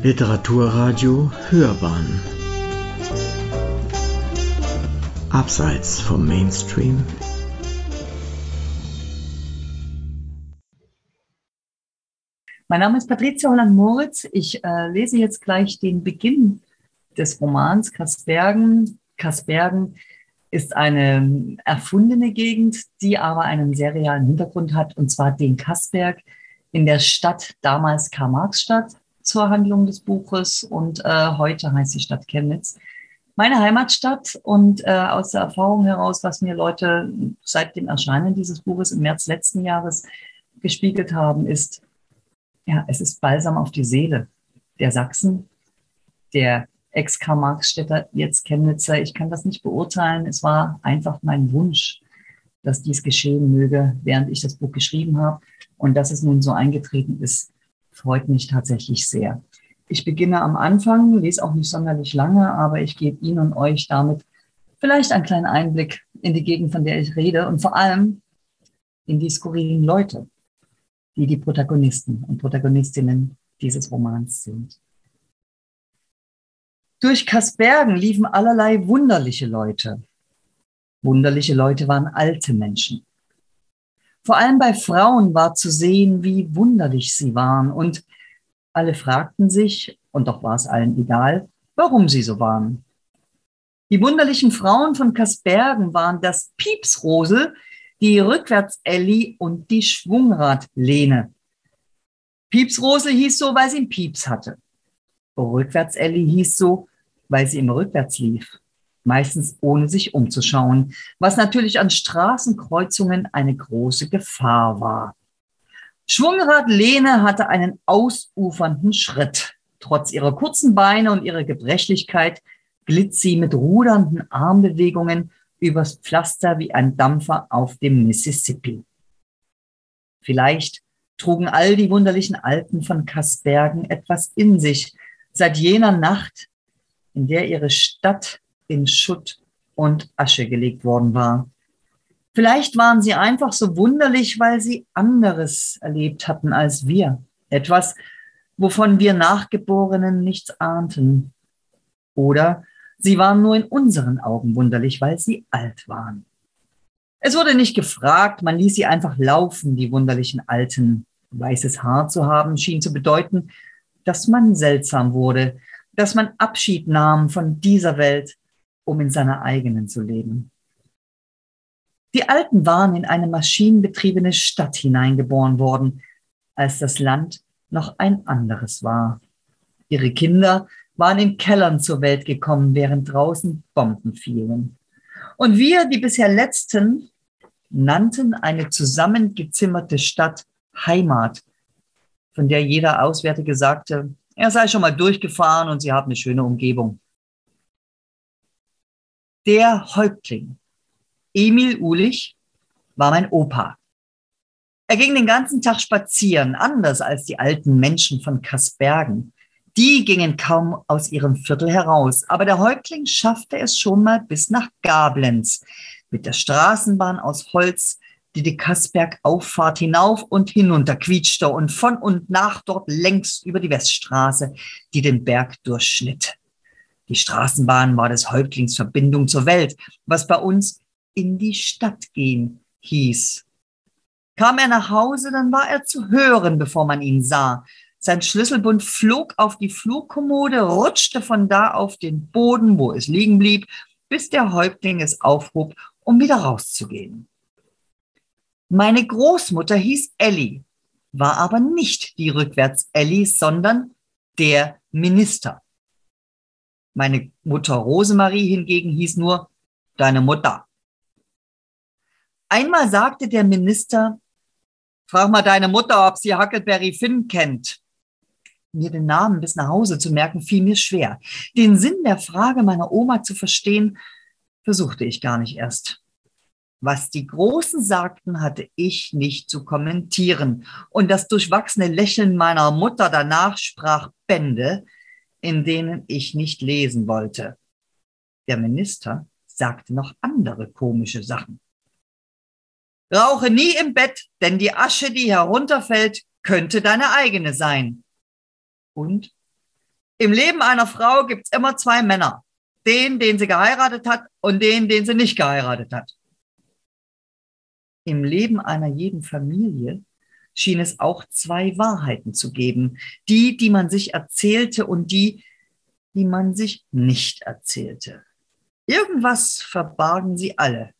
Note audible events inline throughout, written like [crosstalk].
Literaturradio Hörbahn Abseits vom Mainstream Mein Name ist Patricia Holland-Moritz. Ich äh, lese jetzt gleich den Beginn des Romans Kaspergen. Kaspergen ist eine erfundene Gegend, die aber einen sehr realen Hintergrund hat, und zwar den Kasberg in der Stadt, damals Karl-Marx-Stadt, zur Handlung des Buches und äh, heute heißt die Stadt Chemnitz. Meine Heimatstadt und äh, aus der Erfahrung heraus, was mir Leute seit dem Erscheinen dieses Buches im März letzten Jahres gespiegelt haben, ist, ja, es ist Balsam auf die Seele der Sachsen, der Ex-Karl-Marx-Städter, jetzt Chemnitzer. Ich kann das nicht beurteilen. Es war einfach mein Wunsch, dass dies geschehen möge, während ich das Buch geschrieben habe. Und dass es nun so eingetreten ist, freut mich tatsächlich sehr. Ich beginne am Anfang, lese auch nicht sonderlich lange, aber ich gebe Ihnen und euch damit vielleicht einen kleinen Einblick in die Gegend, von der ich rede und vor allem in die skurrilen Leute, die die Protagonisten und Protagonistinnen dieses Romans sind. Durch Kasbergen liefen allerlei wunderliche Leute. Wunderliche Leute waren alte Menschen. Vor allem bei Frauen war zu sehen, wie wunderlich sie waren. Und alle fragten sich, und doch war es allen egal, warum sie so waren. Die wunderlichen Frauen von Kasbergen waren das Piepsrosel, die Rückwärts-Elli und die Schwungradlene. Piepsrosel hieß so, weil sie einen Pieps hatte. Rückwärts-Elli hieß so, weil sie immer rückwärts lief, meistens ohne sich umzuschauen, was natürlich an Straßenkreuzungen eine große Gefahr war. Schwungrad Lene hatte einen ausufernden Schritt. Trotz ihrer kurzen Beine und ihrer Gebrechlichkeit glitt sie mit rudernden Armbewegungen übers Pflaster wie ein Dampfer auf dem Mississippi. Vielleicht trugen all die wunderlichen Alten von Kasbergen etwas in sich, seit jener Nacht, in der ihre Stadt in Schutt und Asche gelegt worden war. Vielleicht waren sie einfach so wunderlich, weil sie anderes erlebt hatten als wir. Etwas, wovon wir Nachgeborenen nichts ahnten. Oder sie waren nur in unseren Augen wunderlich, weil sie alt waren. Es wurde nicht gefragt, man ließ sie einfach laufen, die wunderlichen Alten. Weißes Haar zu haben schien zu bedeuten, dass man seltsam wurde, dass man Abschied nahm von dieser Welt, um in seiner eigenen zu leben. Die Alten waren in eine maschinenbetriebene Stadt hineingeboren worden, als das Land noch ein anderes war. Ihre Kinder waren in Kellern zur Welt gekommen, während draußen Bomben fielen. Und wir, die bisher Letzten, nannten eine zusammengezimmerte Stadt Heimat, von der jeder Auswärtige sagte, er sei schon mal durchgefahren und sie haben eine schöne Umgebung. Der Häuptling, Emil Ulich, war mein Opa. Er ging den ganzen Tag spazieren, anders als die alten Menschen von Kasbergen. Die gingen kaum aus ihrem Viertel heraus, aber der Häuptling schaffte es schon mal bis nach Gablenz mit der Straßenbahn aus Holz die die Kassberg-Auffahrt hinauf und hinunter quietschte und von und nach dort längs über die Weststraße, die den Berg durchschnitt. Die Straßenbahn war des Häuptlings Verbindung zur Welt, was bei uns in die Stadt gehen hieß. Kam er nach Hause, dann war er zu hören, bevor man ihn sah. Sein Schlüsselbund flog auf die Flugkommode, rutschte von da auf den Boden, wo es liegen blieb, bis der Häuptling es aufhob, um wieder rauszugehen. Meine Großmutter hieß Elli, war aber nicht die rückwärts Elli, sondern der Minister. Meine Mutter Rosemarie hingegen hieß nur deine Mutter. Einmal sagte der Minister, frag mal deine Mutter, ob sie Huckleberry Finn kennt. Mir den Namen bis nach Hause zu merken, fiel mir schwer. Den Sinn der Frage meiner Oma zu verstehen, versuchte ich gar nicht erst. Was die Großen sagten, hatte ich nicht zu kommentieren. Und das durchwachsene Lächeln meiner Mutter danach sprach Bände, in denen ich nicht lesen wollte. Der Minister sagte noch andere komische Sachen. Rauche nie im Bett, denn die Asche, die herunterfällt, könnte deine eigene sein. Und Im Leben einer Frau gibt's immer zwei Männer. Den, den sie geheiratet hat und den, den sie nicht geheiratet hat. Im Leben einer jeden Familie schien es auch zwei Wahrheiten zu geben. Die, die man sich erzählte und die, die man sich nicht erzählte. Irgendwas verbargen sie alle.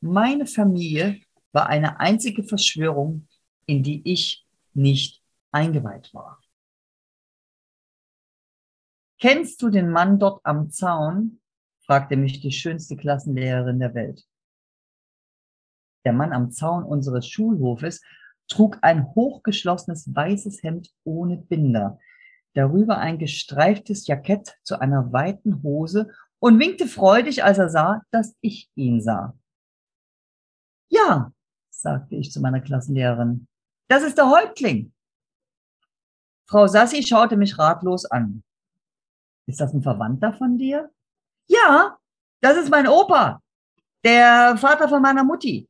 Meine Familie war eine einzige Verschwörung, in die ich nicht eingeweiht war. Kennst du den Mann dort am Zaun? fragte mich die schönste Klassenlehrerin der Welt. Der Mann am Zaun unseres Schulhofes trug ein hochgeschlossenes weißes Hemd ohne Binder, darüber ein gestreiftes Jackett zu einer weiten Hose und winkte freudig, als er sah, dass ich ihn sah. Ja, sagte ich zu meiner Klassenlehrerin, das ist der Häuptling. Frau Sassi schaute mich ratlos an. Ist das ein Verwandter von dir? Ja, das ist mein Opa, der Vater von meiner Mutti.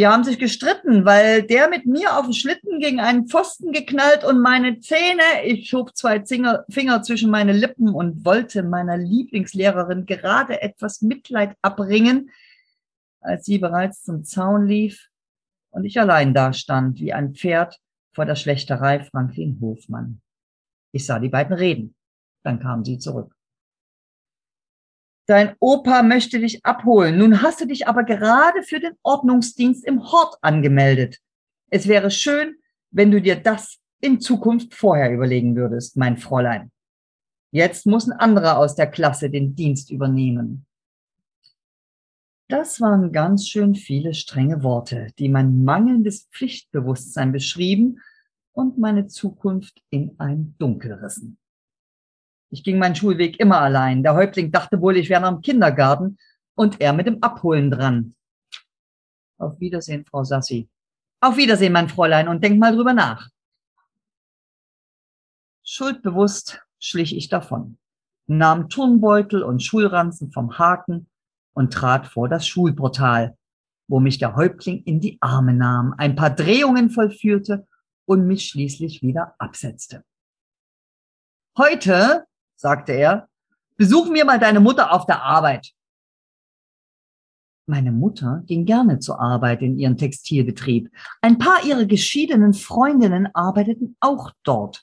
Die haben sich gestritten, weil der mit mir auf den Schlitten gegen einen Pfosten geknallt und meine Zähne, ich schob zwei Finger zwischen meine Lippen und wollte meiner Lieblingslehrerin gerade etwas Mitleid abbringen, als sie bereits zum Zaun lief und ich allein dastand wie ein Pferd vor der Schlächterei Franklin Hofmann. Ich sah die beiden reden. Dann kam sie zurück. Dein Opa möchte dich abholen. Nun hast du dich aber gerade für den Ordnungsdienst im Hort angemeldet. Es wäre schön, wenn du dir das in Zukunft vorher überlegen würdest, mein Fräulein. Jetzt muss ein anderer aus der Klasse den Dienst übernehmen. Das waren ganz schön viele strenge Worte, die mein mangelndes Pflichtbewusstsein beschrieben und meine Zukunft in ein Dunkel rissen. Ich ging meinen Schulweg immer allein. Der Häuptling dachte wohl, ich wäre noch im Kindergarten und er mit dem Abholen dran. Auf Wiedersehen, Frau Sassi. Auf Wiedersehen, mein Fräulein, und denk mal drüber nach. Schuldbewusst schlich ich davon, nahm Turnbeutel und Schulranzen vom Haken und trat vor das Schulportal, wo mich der Häuptling in die Arme nahm, ein paar Drehungen vollführte und mich schließlich wieder absetzte. Heute sagte er, besuchen wir mal deine Mutter auf der Arbeit. Meine Mutter ging gerne zur Arbeit in ihren Textilbetrieb. Ein paar ihrer geschiedenen Freundinnen arbeiteten auch dort.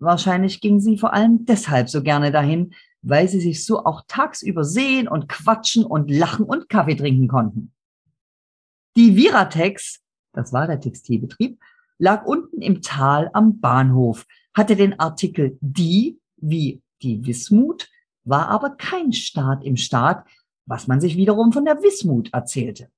Wahrscheinlich ging sie vor allem deshalb so gerne dahin, weil sie sich so auch tagsüber sehen und quatschen und lachen und Kaffee trinken konnten. Die Viratex, das war der Textilbetrieb, lag unten im Tal am Bahnhof, hatte den Artikel die wie die Wismut war aber kein Staat im Staat, was man sich wiederum von der Wismut erzählte.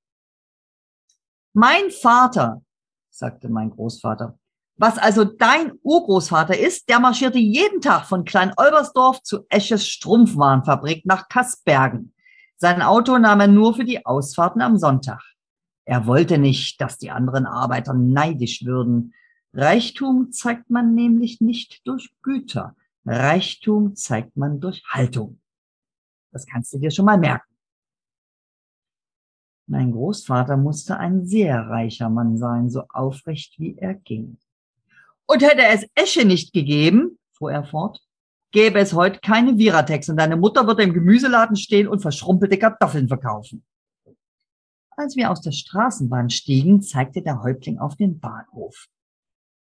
Mein Vater, sagte mein Großvater, was also dein Urgroßvater ist, der marschierte jeden Tag von Klein-Olbersdorf zu Esches Strumpfwarenfabrik nach Kasbergen. Sein Auto nahm er nur für die Ausfahrten am Sonntag. Er wollte nicht, dass die anderen Arbeiter neidisch würden. Reichtum zeigt man nämlich nicht durch Güter, Reichtum zeigt man durch Haltung. Das kannst du dir schon mal merken. Mein Großvater musste ein sehr reicher Mann sein, so aufrecht wie er ging. Und hätte es Esche nicht gegeben, fuhr er fort, gäbe es heute keine Viratex und deine Mutter würde im Gemüseladen stehen und verschrumpelte Kartoffeln verkaufen. Als wir aus der Straßenbahn stiegen, zeigte der Häuptling auf den Bahnhof.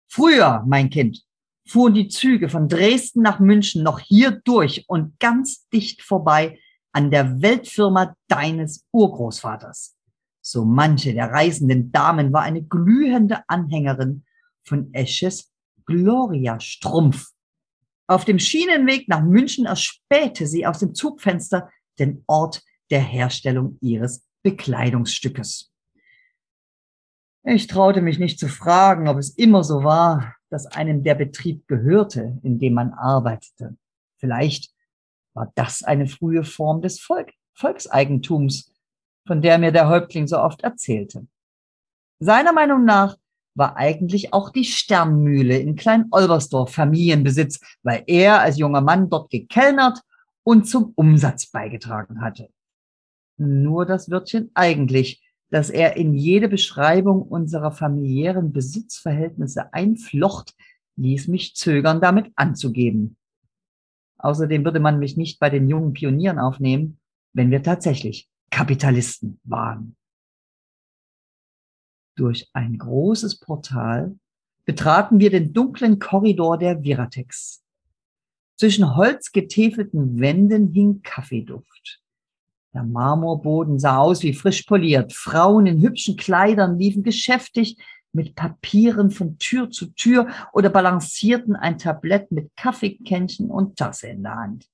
Früher, mein Kind, fuhren die Züge von Dresden nach München noch hier durch und ganz dicht vorbei an der Weltfirma deines Urgroßvaters. So manche der reisenden Damen war eine glühende Anhängerin von Esches Gloria Strumpf. Auf dem Schienenweg nach München erspähte sie aus dem Zugfenster den Ort der Herstellung ihres Bekleidungsstückes. Ich traute mich nicht zu fragen, ob es immer so war, dass einem der Betrieb gehörte, in dem man arbeitete. Vielleicht war das eine frühe Form des Volk Volkseigentums, von der mir der Häuptling so oft erzählte. Seiner Meinung nach war eigentlich auch die Sternmühle in Klein-Olbersdorf Familienbesitz, weil er als junger Mann dort gekellnert und zum Umsatz beigetragen hatte. Nur das Wörtchen eigentlich dass er in jede Beschreibung unserer familiären Besitzverhältnisse einflocht, ließ mich zögern, damit anzugeben. Außerdem würde man mich nicht bei den jungen Pionieren aufnehmen, wenn wir tatsächlich Kapitalisten waren. Durch ein großes Portal betraten wir den dunklen Korridor der Viratex. Zwischen holzgetäfelten Wänden hing Kaffeeduft. Der Marmorboden sah aus wie frisch poliert. Frauen in hübschen Kleidern liefen geschäftig mit Papieren von Tür zu Tür oder balancierten ein Tablett mit Kaffeekännchen und Tasse in der Hand.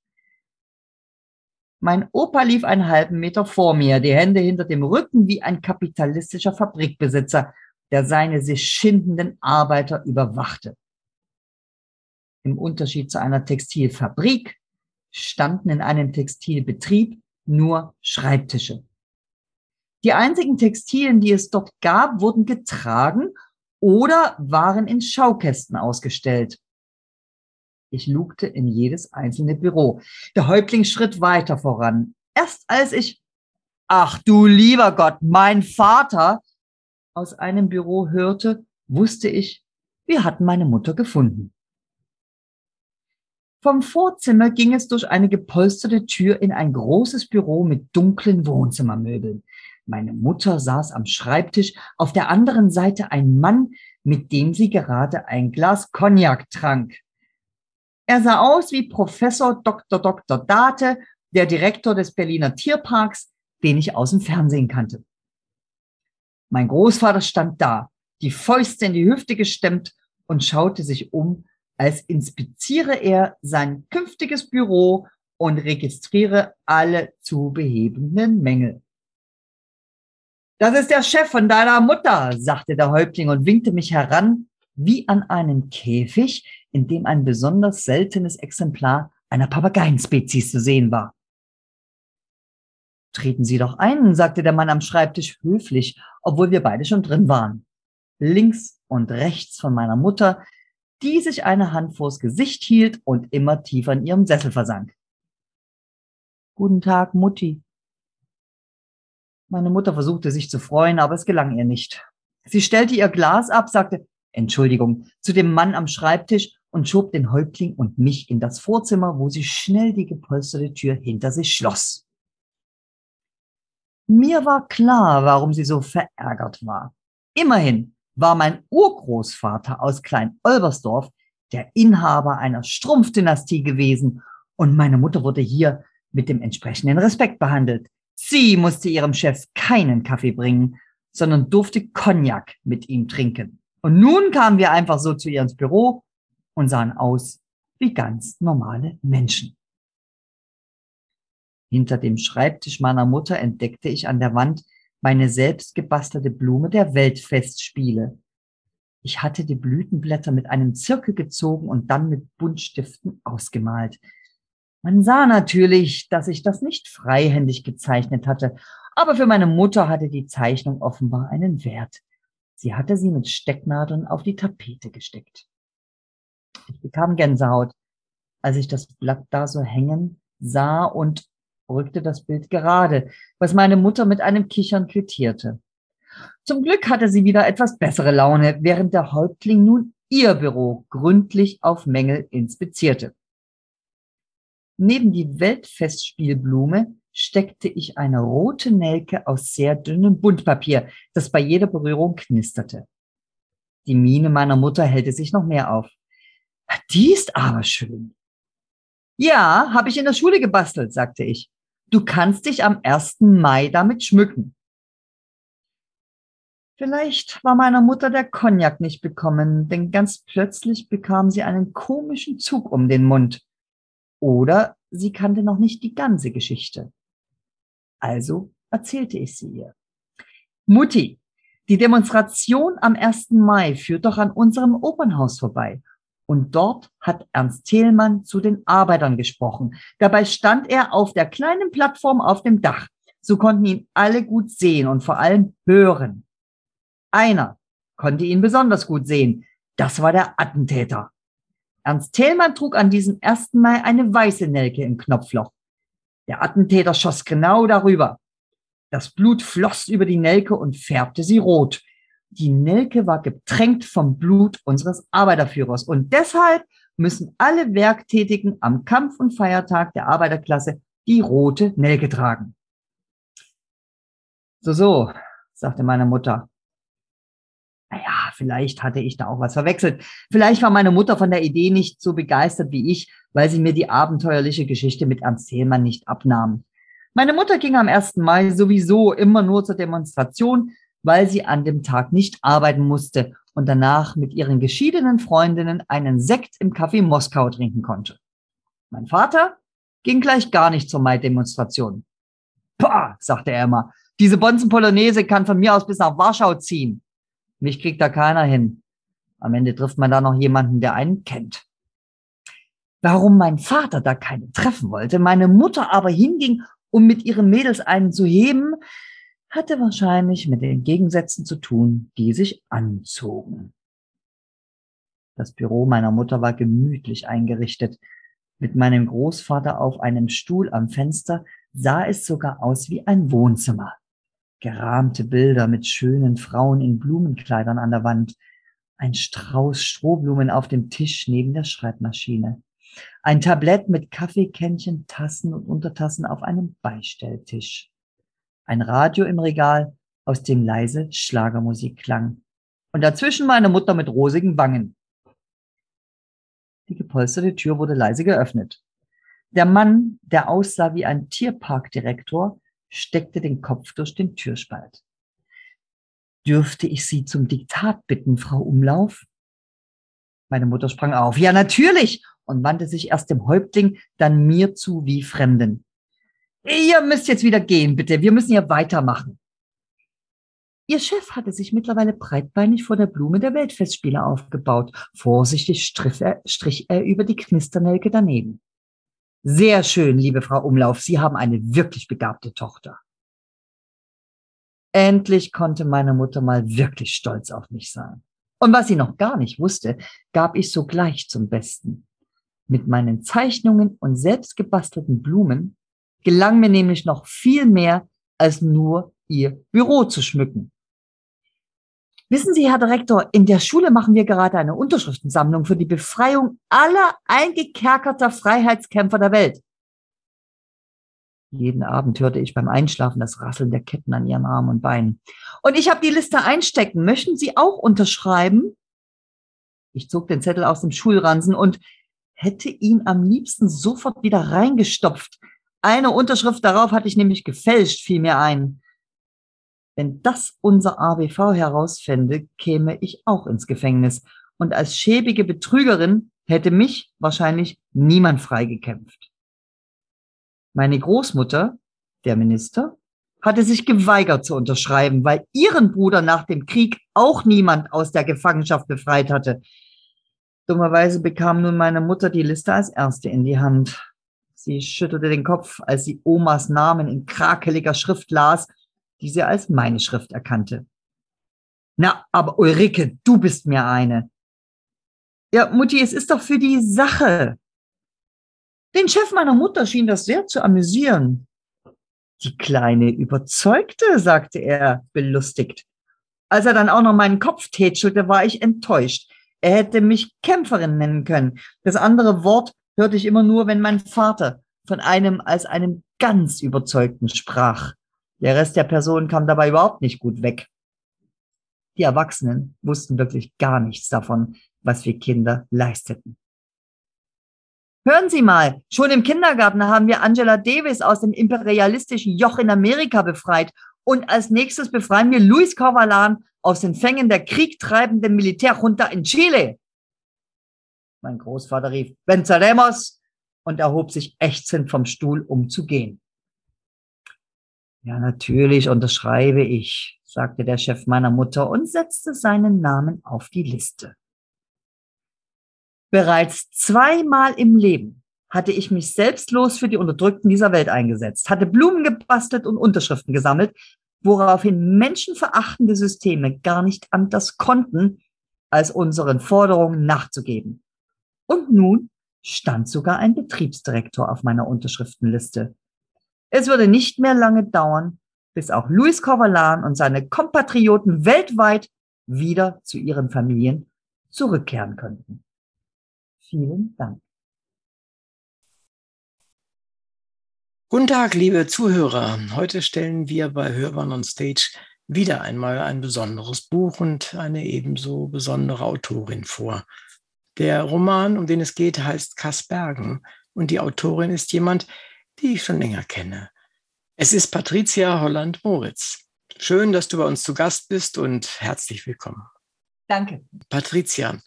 Mein Opa lief einen halben Meter vor mir, die Hände hinter dem Rücken wie ein kapitalistischer Fabrikbesitzer, der seine sich schindenden Arbeiter überwachte. Im Unterschied zu einer Textilfabrik standen in einem Textilbetrieb nur Schreibtische. Die einzigen Textilien, die es dort gab, wurden getragen oder waren in Schaukästen ausgestellt. Ich lugte in jedes einzelne Büro. Der Häuptling schritt weiter voran. Erst als ich, ach du lieber Gott, mein Vater aus einem Büro hörte, wusste ich, wir hatten meine Mutter gefunden. Vom Vorzimmer ging es durch eine gepolsterte Tür in ein großes Büro mit dunklen Wohnzimmermöbeln. Meine Mutter saß am Schreibtisch, auf der anderen Seite ein Mann, mit dem sie gerade ein Glas Cognac trank. Er sah aus wie Professor Dr. Dr. Date, der Direktor des Berliner Tierparks, den ich aus dem Fernsehen kannte. Mein Großvater stand da, die Fäuste in die Hüfte gestemmt und schaute sich um, als inspiziere er sein künftiges Büro und registriere alle zu behebenden Mängel. Das ist der Chef von deiner Mutter, sagte der Häuptling und winkte mich heran, wie an einen Käfig, in dem ein besonders seltenes Exemplar einer Papageienspezies zu sehen war. Treten Sie doch ein, sagte der Mann am Schreibtisch höflich, obwohl wir beide schon drin waren. Links und rechts von meiner Mutter, die sich eine Hand vors Gesicht hielt und immer tiefer in ihrem Sessel versank. Guten Tag, Mutti. Meine Mutter versuchte sich zu freuen, aber es gelang ihr nicht. Sie stellte ihr Glas ab, sagte, Entschuldigung, zu dem Mann am Schreibtisch und schob den Häuptling und mich in das Vorzimmer, wo sie schnell die gepolsterte Tür hinter sich schloss. Mir war klar, warum sie so verärgert war. Immerhin war mein Urgroßvater aus Klein-Olbersdorf der Inhaber einer Strumpfdynastie gewesen und meine Mutter wurde hier mit dem entsprechenden Respekt behandelt. Sie musste ihrem Chef keinen Kaffee bringen, sondern durfte Cognac mit ihm trinken. Und nun kamen wir einfach so zu ihr ins Büro und sahen aus wie ganz normale Menschen. Hinter dem Schreibtisch meiner Mutter entdeckte ich an der Wand meine selbst gebastelte Blume der Weltfestspiele. Ich hatte die Blütenblätter mit einem Zirkel gezogen und dann mit Buntstiften ausgemalt. Man sah natürlich, dass ich das nicht freihändig gezeichnet hatte, aber für meine Mutter hatte die Zeichnung offenbar einen Wert. Sie hatte sie mit Stecknadeln auf die Tapete gesteckt. Ich bekam Gänsehaut, als ich das Blatt da so hängen sah und rückte das Bild gerade, was meine Mutter mit einem Kichern quittierte. Zum Glück hatte sie wieder etwas bessere Laune, während der Häuptling nun ihr Büro gründlich auf Mängel inspizierte. Neben die Weltfestspielblume steckte ich eine rote Nelke aus sehr dünnem Buntpapier, das bei jeder Berührung knisterte. Die Miene meiner Mutter hellte sich noch mehr auf. Die ist aber schön. Ja, habe ich in der Schule gebastelt, sagte ich. Du kannst dich am 1. Mai damit schmücken. Vielleicht war meiner Mutter der Cognac nicht bekommen, denn ganz plötzlich bekam sie einen komischen Zug um den Mund. Oder sie kannte noch nicht die ganze Geschichte. Also erzählte ich sie ihr. Mutti, die Demonstration am 1. Mai führt doch an unserem Opernhaus vorbei. Und dort hat Ernst Thielmann zu den Arbeitern gesprochen. Dabei stand er auf der kleinen Plattform auf dem Dach. So konnten ihn alle gut sehen und vor allem hören. Einer konnte ihn besonders gut sehen. Das war der Attentäter. Ernst Thälmann trug an diesem 1. Mai eine weiße Nelke im Knopfloch. Der Attentäter schoss genau darüber. Das Blut floss über die Nelke und färbte sie rot. Die Nelke war getränkt vom Blut unseres Arbeiterführers und deshalb müssen alle Werktätigen am Kampf- und Feiertag der Arbeiterklasse die rote Nelke tragen. So, so, sagte meine Mutter. Naja, vielleicht hatte ich da auch was verwechselt. Vielleicht war meine Mutter von der Idee nicht so begeistert wie ich, weil sie mir die abenteuerliche Geschichte mit Ernst Thälmann nicht abnahm. Meine Mutter ging am 1. Mai sowieso immer nur zur Demonstration, weil sie an dem Tag nicht arbeiten musste und danach mit ihren geschiedenen Freundinnen einen Sekt im Café Moskau trinken konnte. Mein Vater ging gleich gar nicht zur Mai-Demonstration. Pah, sagte er immer, diese Bonzen-Polonaise kann von mir aus bis nach Warschau ziehen. Mich kriegt da keiner hin. Am Ende trifft man da noch jemanden, der einen kennt. Warum mein Vater da keine treffen wollte, meine Mutter aber hinging, um mit ihren Mädels einen zu heben, hatte wahrscheinlich mit den Gegensätzen zu tun, die sich anzogen. Das Büro meiner Mutter war gemütlich eingerichtet. Mit meinem Großvater auf einem Stuhl am Fenster sah es sogar aus wie ein Wohnzimmer. Gerahmte Bilder mit schönen Frauen in Blumenkleidern an der Wand, ein Strauß Strohblumen auf dem Tisch neben der Schreibmaschine, ein Tablett mit Kaffeekännchen, Tassen und Untertassen auf einem Beistelltisch ein Radio im Regal, aus dem leise Schlagermusik klang. Und dazwischen meine Mutter mit rosigen Wangen. Die gepolsterte Tür wurde leise geöffnet. Der Mann, der aussah wie ein Tierparkdirektor, steckte den Kopf durch den Türspalt. Dürfte ich Sie zum Diktat bitten, Frau Umlauf? Meine Mutter sprang auf. Ja, natürlich! und wandte sich erst dem Häuptling, dann mir zu wie Fremden. Ihr müsst jetzt wieder gehen, bitte. Wir müssen ja weitermachen. Ihr Chef hatte sich mittlerweile breitbeinig vor der Blume der Weltfestspiele aufgebaut. Vorsichtig strich er, strich er über die Knisternelke daneben. Sehr schön, liebe Frau Umlauf. Sie haben eine wirklich begabte Tochter. Endlich konnte meine Mutter mal wirklich stolz auf mich sein. Und was sie noch gar nicht wusste, gab ich sogleich zum Besten. Mit meinen Zeichnungen und selbstgebastelten Blumen gelang mir nämlich noch viel mehr, als nur ihr Büro zu schmücken. Wissen Sie, Herr Direktor, in der Schule machen wir gerade eine Unterschriftensammlung für die Befreiung aller eingekerkerter Freiheitskämpfer der Welt. Jeden Abend hörte ich beim Einschlafen das Rasseln der Ketten an ihren Armen und Beinen. Und ich habe die Liste einstecken. Möchten Sie auch unterschreiben? Ich zog den Zettel aus dem Schulransen und hätte ihn am liebsten sofort wieder reingestopft, eine Unterschrift darauf hatte ich nämlich gefälscht, fiel mir ein. Wenn das unser ABV herausfände, käme ich auch ins Gefängnis. Und als schäbige Betrügerin hätte mich wahrscheinlich niemand freigekämpft. Meine Großmutter, der Minister, hatte sich geweigert zu unterschreiben, weil ihren Bruder nach dem Krieg auch niemand aus der Gefangenschaft befreit hatte. Dummerweise bekam nun meine Mutter die Liste als erste in die Hand. Sie schüttelte den Kopf, als sie Omas Namen in krakeliger Schrift las, die sie als meine Schrift erkannte. Na, aber Ulrike, du bist mir eine. Ja, Mutti, es ist doch für die Sache. Den Chef meiner Mutter schien das sehr zu amüsieren. Die Kleine überzeugte, sagte er, belustigt. Als er dann auch noch meinen Kopf tätschelte, war ich enttäuscht. Er hätte mich Kämpferin nennen können. Das andere Wort hörte ich immer nur, wenn mein Vater von einem als einem ganz überzeugten sprach. Der Rest der Person kam dabei überhaupt nicht gut weg. Die Erwachsenen wussten wirklich gar nichts davon, was wir Kinder leisteten. Hören Sie mal, schon im Kindergarten haben wir Angela Davis aus dem imperialistischen Joch in Amerika befreit und als nächstes befreien wir Luis Corvalan aus den Fängen der kriegtreibenden Militärjunta in Chile. Mein Großvater rief, Venceremos, und erhob sich ächzend vom Stuhl, um zu gehen. Ja, natürlich unterschreibe ich, sagte der Chef meiner Mutter und setzte seinen Namen auf die Liste. Bereits zweimal im Leben hatte ich mich selbstlos für die Unterdrückten dieser Welt eingesetzt, hatte Blumen gebastelt und Unterschriften gesammelt, woraufhin menschenverachtende Systeme gar nicht anders konnten, als unseren Forderungen nachzugeben. Und nun stand sogar ein Betriebsdirektor auf meiner Unterschriftenliste. Es würde nicht mehr lange dauern, bis auch Luis Corvalan und seine Kompatrioten weltweit wieder zu ihren Familien zurückkehren könnten. Vielen Dank. Guten Tag, liebe Zuhörer. Heute stellen wir bei Hörbahn on Stage wieder einmal ein besonderes Buch und eine ebenso besondere Autorin vor. Der Roman, um den es geht, heißt Kasbergen und die Autorin ist jemand, die ich schon länger kenne. Es ist Patricia Holland-Moritz. Schön, dass du bei uns zu Gast bist und herzlich willkommen. Danke. Patricia,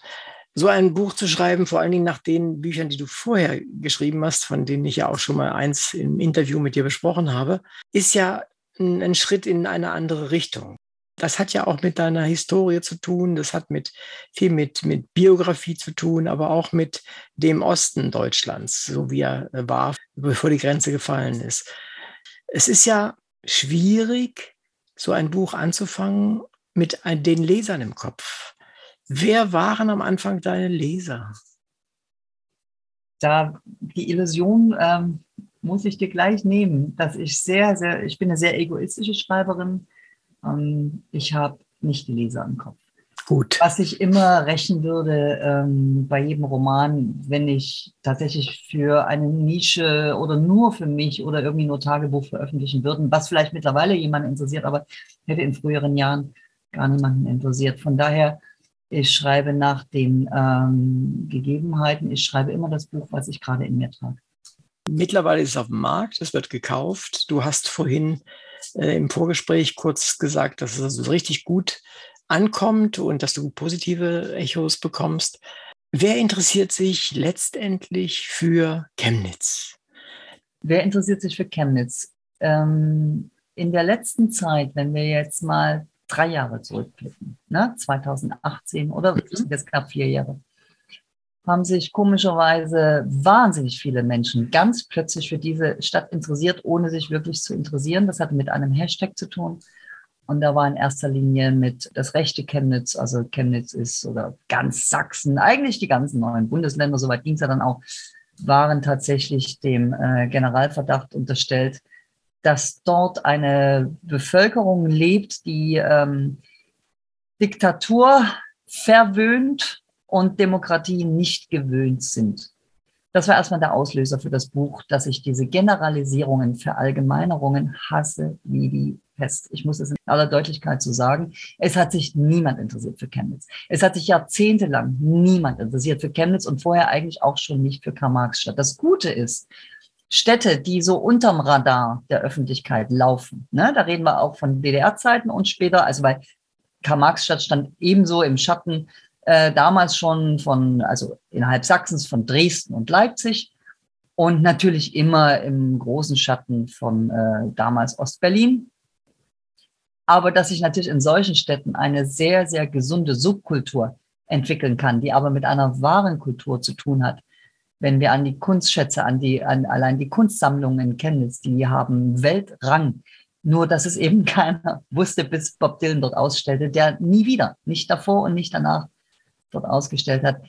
so ein Buch zu schreiben, vor allen Dingen nach den Büchern, die du vorher geschrieben hast, von denen ich ja auch schon mal eins im Interview mit dir besprochen habe, ist ja ein Schritt in eine andere Richtung. Das hat ja auch mit deiner Historie zu tun, das hat mit viel mit, mit Biografie zu tun, aber auch mit dem Osten Deutschlands, so wie er war, bevor die Grenze gefallen ist. Es ist ja schwierig, so ein Buch anzufangen mit den Lesern im Kopf. Wer waren am Anfang deine Leser? Da die Illusion ähm, muss ich dir gleich nehmen, dass ich sehr, sehr, ich bin eine sehr egoistische Schreiberin. Ähm, ich habe nicht die Leser im Kopf. Gut. Was ich immer rächen würde ähm, bei jedem Roman, wenn ich tatsächlich für eine Nische oder nur für mich oder irgendwie nur Tagebuch veröffentlichen würde, was vielleicht mittlerweile jemanden interessiert, aber hätte in früheren Jahren gar niemanden interessiert. Von daher ich schreibe nach den ähm, Gegebenheiten. Ich schreibe immer das Buch, was ich gerade in mir trage. Mittlerweile ist es auf dem Markt, es wird gekauft. Du hast vorhin äh, im Vorgespräch kurz gesagt, dass es also richtig gut ankommt und dass du positive Echos bekommst. Wer interessiert sich letztendlich für Chemnitz? Wer interessiert sich für Chemnitz? Ähm, in der letzten Zeit, wenn wir jetzt mal drei Jahre zurückblicken, ne? 2018 oder mhm. jetzt knapp vier Jahre, haben sich komischerweise wahnsinnig viele Menschen ganz plötzlich für diese Stadt interessiert, ohne sich wirklich zu interessieren. Das hatte mit einem Hashtag zu tun. Und da war in erster Linie mit das rechte Chemnitz, also Chemnitz ist oder ganz Sachsen, eigentlich die ganzen neuen Bundesländer, soweit ging es ja dann auch, waren tatsächlich dem äh, Generalverdacht unterstellt, dass dort eine Bevölkerung lebt, die ähm, Diktatur verwöhnt und Demokratie nicht gewöhnt sind. Das war erstmal der Auslöser für das Buch, dass ich diese Generalisierungen, Verallgemeinerungen hasse wie die Pest. Ich muss es in aller Deutlichkeit so sagen. Es hat sich niemand interessiert für Chemnitz. Es hat sich jahrzehntelang niemand interessiert für Chemnitz und vorher eigentlich auch schon nicht für Karl-Marx-Stadt. Das Gute ist, Städte, die so unterm Radar der Öffentlichkeit laufen. Ne? Da reden wir auch von DDR-Zeiten und später, also bei Karl-Marx-Stadt stand ebenso im Schatten äh, damals schon von, also innerhalb Sachsens von Dresden und Leipzig und natürlich immer im großen Schatten von äh, damals Ostberlin. Aber dass sich natürlich in solchen Städten eine sehr, sehr gesunde Subkultur entwickeln kann, die aber mit einer wahren Kultur zu tun hat, wenn wir an die Kunstschätze, an die, an allein die Kunstsammlungen in Chemnitz, die haben Weltrang. Nur, dass es eben [laughs] keiner wusste, bis Bob Dylan dort ausstellte, der nie wieder, nicht davor und nicht danach dort ausgestellt hat.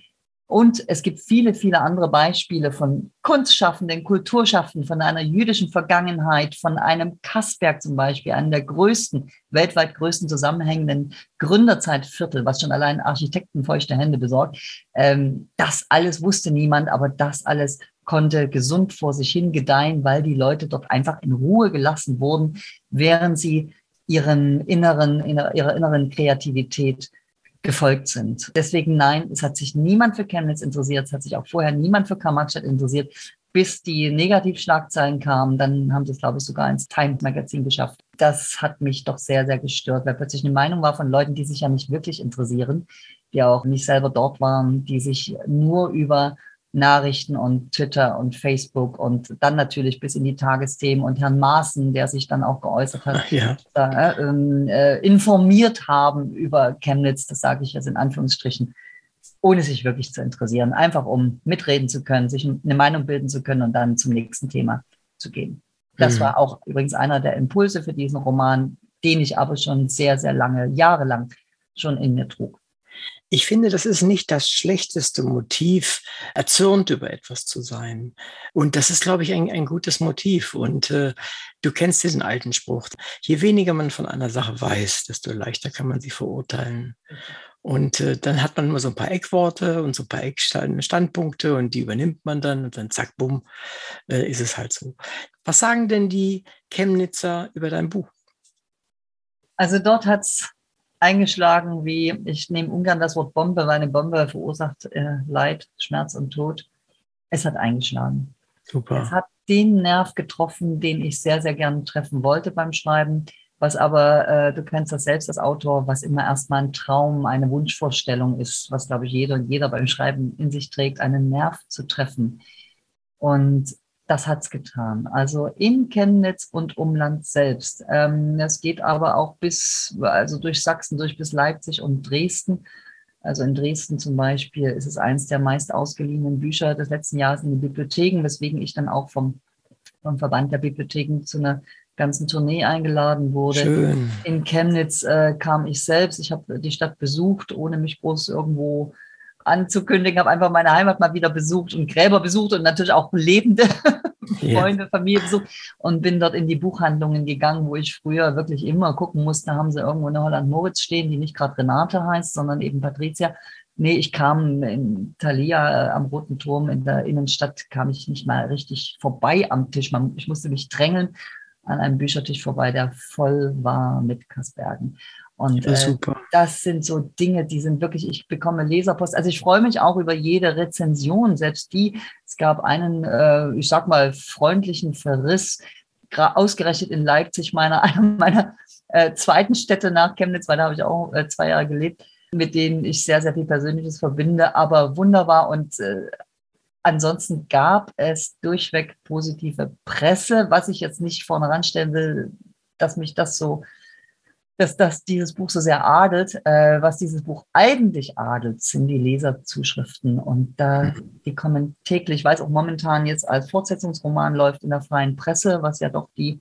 Und es gibt viele, viele andere Beispiele von Kunstschaffenden, Kulturschaffenden, von einer jüdischen Vergangenheit, von einem Kassberg zum Beispiel, einem der größten, weltweit größten zusammenhängenden Gründerzeitviertel, was schon allein Architekten feuchte Hände besorgt. Ähm, das alles wusste niemand, aber das alles konnte gesund vor sich hin gedeihen, weil die Leute dort einfach in Ruhe gelassen wurden, während sie ihren inneren, ihrer inneren Kreativität gefolgt sind. Deswegen nein, es hat sich niemand für Chemnitz interessiert, es hat sich auch vorher niemand für Karl-Marx-Stadt interessiert, bis die Negativschlagzeilen kamen. Dann haben sie es, glaube ich, sogar ins Time-Magazin geschafft. Das hat mich doch sehr, sehr gestört, weil plötzlich eine Meinung war von Leuten, die sich ja nicht wirklich interessieren, die auch nicht selber dort waren, die sich nur über Nachrichten und Twitter und Facebook und dann natürlich bis in die Tagesthemen und Herrn Maaßen, der sich dann auch geäußert hat, ja. äh, äh, informiert haben über Chemnitz, das sage ich jetzt in Anführungsstrichen, ohne sich wirklich zu interessieren, einfach um mitreden zu können, sich eine Meinung bilden zu können und dann zum nächsten Thema zu gehen. Das mhm. war auch übrigens einer der Impulse für diesen Roman, den ich aber schon sehr, sehr lange, jahrelang schon in mir trug. Ich finde, das ist nicht das schlechteste Motiv, erzürnt über etwas zu sein. Und das ist, glaube ich, ein, ein gutes Motiv. Und äh, du kennst diesen alten Spruch, je weniger man von einer Sache weiß, desto leichter kann man sie verurteilen. Und äh, dann hat man immer so ein paar Eckworte und so ein paar Eckstandpunkte und die übernimmt man dann und dann zack, bumm, äh, ist es halt so. Was sagen denn die Chemnitzer über dein Buch? Also dort hat es eingeschlagen wie, ich nehme ungern das Wort Bombe, weil eine Bombe verursacht äh, Leid, Schmerz und Tod. Es hat eingeschlagen. Super. Es hat den Nerv getroffen, den ich sehr, sehr gerne treffen wollte beim Schreiben. Was aber, äh, du kennst das selbst als Autor, was immer erstmal ein Traum, eine Wunschvorstellung ist, was, glaube ich, jeder und jeder beim Schreiben in sich trägt, einen Nerv zu treffen. Und das hat's getan. Also in Chemnitz und Umland selbst. Ähm, das geht aber auch bis, also durch Sachsen, durch bis Leipzig und Dresden. Also in Dresden zum Beispiel ist es eines der meist ausgeliehenen Bücher des letzten Jahres in den Bibliotheken, weswegen ich dann auch vom, vom Verband der Bibliotheken zu einer ganzen Tournee eingeladen wurde. Schön. In Chemnitz äh, kam ich selbst. Ich habe die Stadt besucht, ohne mich groß irgendwo anzukündigen, habe einfach meine Heimat mal wieder besucht und Gräber besucht und natürlich auch lebende [laughs] yeah. Freunde, Familie besucht und bin dort in die Buchhandlungen gegangen, wo ich früher wirklich immer gucken musste, haben sie irgendwo eine Holland Moritz stehen, die nicht gerade Renate heißt, sondern eben Patricia. Nee, ich kam in Thalia äh, am Roten Turm in der Innenstadt, kam ich nicht mal richtig vorbei am Tisch. Man, ich musste mich drängeln an einem Büchertisch vorbei, der voll war mit Kaspergen. Und äh, das sind so Dinge, die sind wirklich, ich bekomme Leserpost. Also ich freue mich auch über jede Rezension, selbst die. Es gab einen, äh, ich sag mal, freundlichen Verriss, ausgerechnet in Leipzig, meiner, [laughs] einer meiner äh, zweiten Städte nach Chemnitz, weil da habe ich auch äh, zwei Jahre gelebt, mit denen ich sehr, sehr viel Persönliches verbinde, aber wunderbar und äh, Ansonsten gab es durchweg positive Presse, was ich jetzt nicht vorne ranstellen will, dass mich das so dass das dieses Buch so sehr adelt. Äh, was dieses Buch eigentlich adelt, sind die Leserzuschriften. Und da, die kommen täglich, weil es auch momentan jetzt als Fortsetzungsroman läuft in der freien Presse, was ja doch die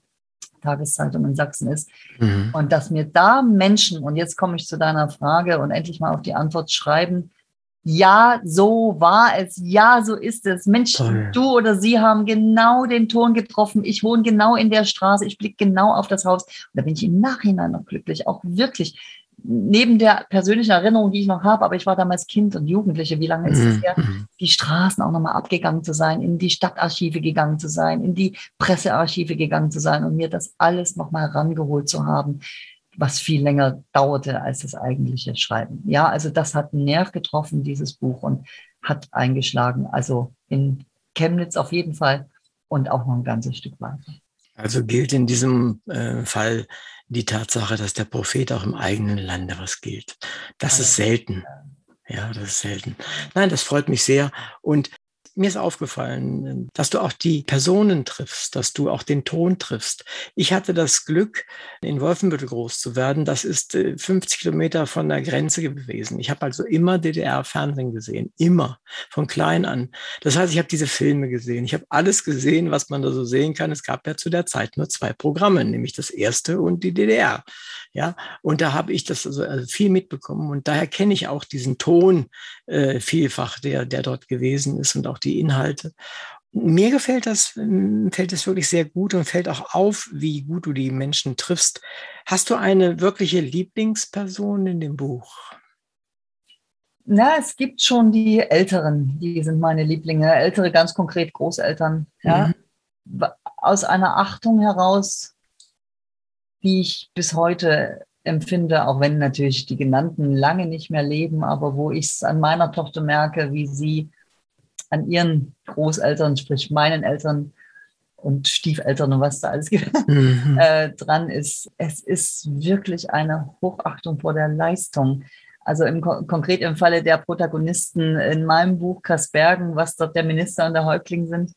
Tageszeitung in Sachsen ist. Mhm. Und dass mir da Menschen, und jetzt komme ich zu deiner Frage und endlich mal auf die Antwort schreiben, ja, so war es, ja, so ist es. Mensch, Toll. du oder sie haben genau den Ton getroffen. Ich wohne genau in der Straße, ich blicke genau auf das Haus. Und da bin ich im Nachhinein noch glücklich, auch wirklich. Neben der persönlichen Erinnerung, die ich noch habe, aber ich war damals Kind und Jugendliche, wie lange ist es mhm. her, die Straßen auch nochmal abgegangen zu sein, in die Stadtarchive gegangen zu sein, in die Pressearchive gegangen zu sein und mir das alles nochmal rangeholt zu haben was viel länger dauerte als das eigentliche Schreiben. Ja, also das hat einen Nerv getroffen, dieses Buch, und hat eingeschlagen. Also in Chemnitz auf jeden Fall und auch noch ein ganzes Stück weiter. Also gilt in diesem äh, Fall die Tatsache, dass der Prophet auch im eigenen Lande was gilt. Das ist selten. Ja, das ist selten. Nein, das freut mich sehr. Und mir ist aufgefallen, dass du auch die Personen triffst, dass du auch den Ton triffst. Ich hatte das Glück, in Wolfenbüttel groß zu werden. Das ist 50 äh, Kilometer von der Grenze gewesen. Ich habe also immer DDR-Fernsehen gesehen, immer, von klein an. Das heißt, ich habe diese Filme gesehen. Ich habe alles gesehen, was man da so sehen kann. Es gab ja zu der Zeit nur zwei Programme, nämlich das erste und die DDR. Ja, und da habe ich das also, also viel mitbekommen und daher kenne ich auch diesen Ton äh, vielfach, der, der dort gewesen ist und auch die Inhalte. Mir gefällt das, hm, fällt es wirklich sehr gut und fällt auch auf, wie gut du die Menschen triffst. Hast du eine wirkliche Lieblingsperson in dem Buch? Na, es gibt schon die Älteren, die sind meine Lieblinge. Ältere, ganz konkret Großeltern. Ja? Mhm. Aus einer Achtung heraus die ich bis heute empfinde, auch wenn natürlich die genannten lange nicht mehr leben, aber wo ich es an meiner Tochter merke, wie sie an ihren Großeltern, sprich meinen Eltern und Stiefeltern und was da alles gibt, [laughs] mhm. äh, dran ist. Es ist wirklich eine Hochachtung vor der Leistung. Also im, konkret im Falle der Protagonisten in meinem Buch Kasbergen, was dort der Minister und der Häuptling sind.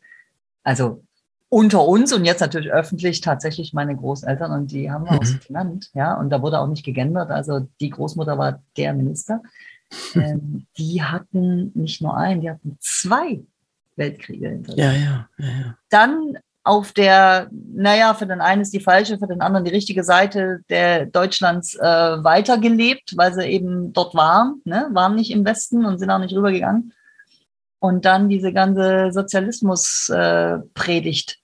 Also unter uns und jetzt natürlich öffentlich tatsächlich meine Großeltern und die haben wir mhm. auch genannt, ja, und da wurde auch nicht gegendert, also die Großmutter war der Minister. Ähm, die hatten nicht nur einen, die hatten zwei Weltkriege hinter sich. Ja, ja, ja, ja. Dann auf der, naja, für den einen ist die falsche, für den anderen die richtige Seite der Deutschlands äh, weitergelebt, weil sie eben dort waren, ne? waren nicht im Westen und sind auch nicht rübergegangen und dann diese ganze Sozialismus-Predigt äh,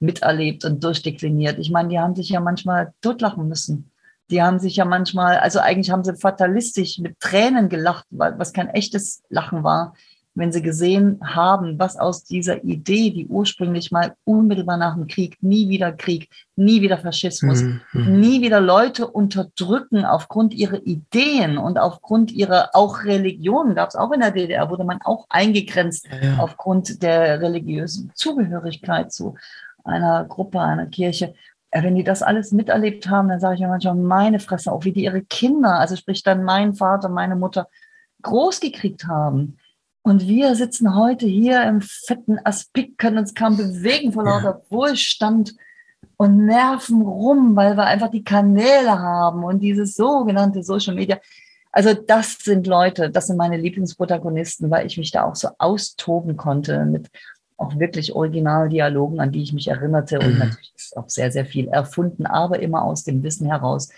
miterlebt und durchdekliniert. Ich meine, die haben sich ja manchmal totlachen müssen. Die haben sich ja manchmal, also eigentlich haben sie fatalistisch mit Tränen gelacht, was kein echtes Lachen war, wenn sie gesehen haben, was aus dieser Idee, die ursprünglich mal unmittelbar nach dem Krieg, nie wieder Krieg, nie wieder Faschismus, mhm. mhm. nie wieder Leute unterdrücken aufgrund ihrer Ideen und aufgrund ihrer auch Religion, gab es auch in der DDR, wurde man auch eingegrenzt ja, ja. aufgrund der religiösen Zugehörigkeit zu einer Gruppe, einer Kirche. Wenn die das alles miterlebt haben, dann sage ich mir manchmal, meine Fresse, auch wie die ihre Kinder, also sprich dann mein Vater, meine Mutter, groß gekriegt haben und wir sitzen heute hier im fetten Aspik, können uns kaum bewegen vor lauter ja. Wohlstand und nerven rum, weil wir einfach die Kanäle haben und dieses sogenannte Social Media. Also das sind Leute, das sind meine Lieblingsprotagonisten, weil ich mich da auch so austoben konnte mit auch wirklich Originaldialogen, an die ich mich erinnerte. Und mhm. natürlich ist auch sehr, sehr viel erfunden, aber immer aus dem Wissen heraus.